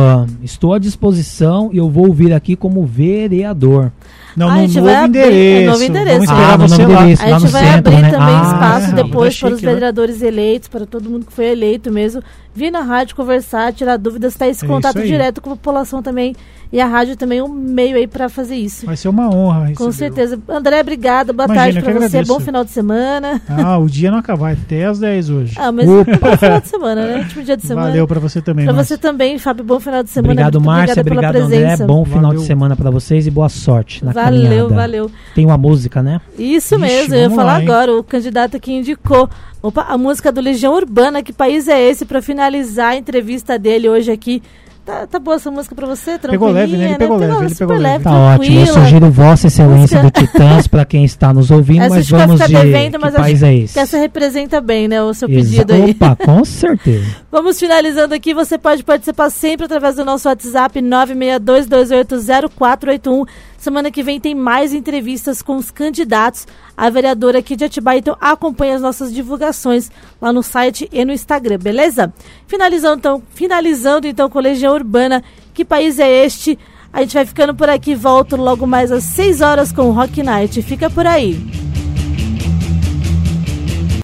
estou à disposição e eu vou vir aqui como vereador. Não, no novo endereço. novo endereço. Vamos ah, no novo endereço, A gente vai centro, abrir né? também ah, espaço é, depois para os vereadores né? eleitos, para todo mundo que foi eleito mesmo, vir na rádio conversar, tirar dúvidas, ter esse é contato direto com a população também e a rádio também é um meio aí para fazer isso. Vai ser uma honra. Com certeza. André, obrigado. Boa Imagina, tarde para você. Bom final de semana. Ah, o dia não acaba. Até às 10 hoje. Ah, mas Opa. bom final de semana, né? Último dia de semana. Valeu para você também. Para você também, Fábio. Bom final de semana. Obrigado, Márcia. Obrigado, André. Bom final valeu. de semana para vocês e boa sorte na valeu, caminhada. Valeu, valeu. Tem uma música, né? Isso Ixi, mesmo. Eu ia falar lá, agora. O candidato que indicou Opa, a música do Legião Urbana. Que país é esse? Para finalizar a entrevista dele hoje aqui Tá, tá boa essa música pra você? Pegou leve, né? Ele pegou né? leve, ele pegou leve. Tá ótimo. Eu sugiro Vossa Excelência do Titãs pra quem está nos ouvindo, essa mas vamos de devendo, que país é esse? Que essa representa bem, né, o seu Exa pedido aí. Opa, com certeza. vamos finalizando aqui. Você pode participar sempre através do nosso WhatsApp 962280481. Semana que vem tem mais entrevistas com os candidatos a vereadora aqui de Atibaia. Então acompanhe as nossas divulgações lá no site e no Instagram, beleza? Finalizando então, finalizando então com Legião Urbana. Que país é este? A gente vai ficando por aqui, volto logo mais às 6 horas com o Rock Night. Fica por aí.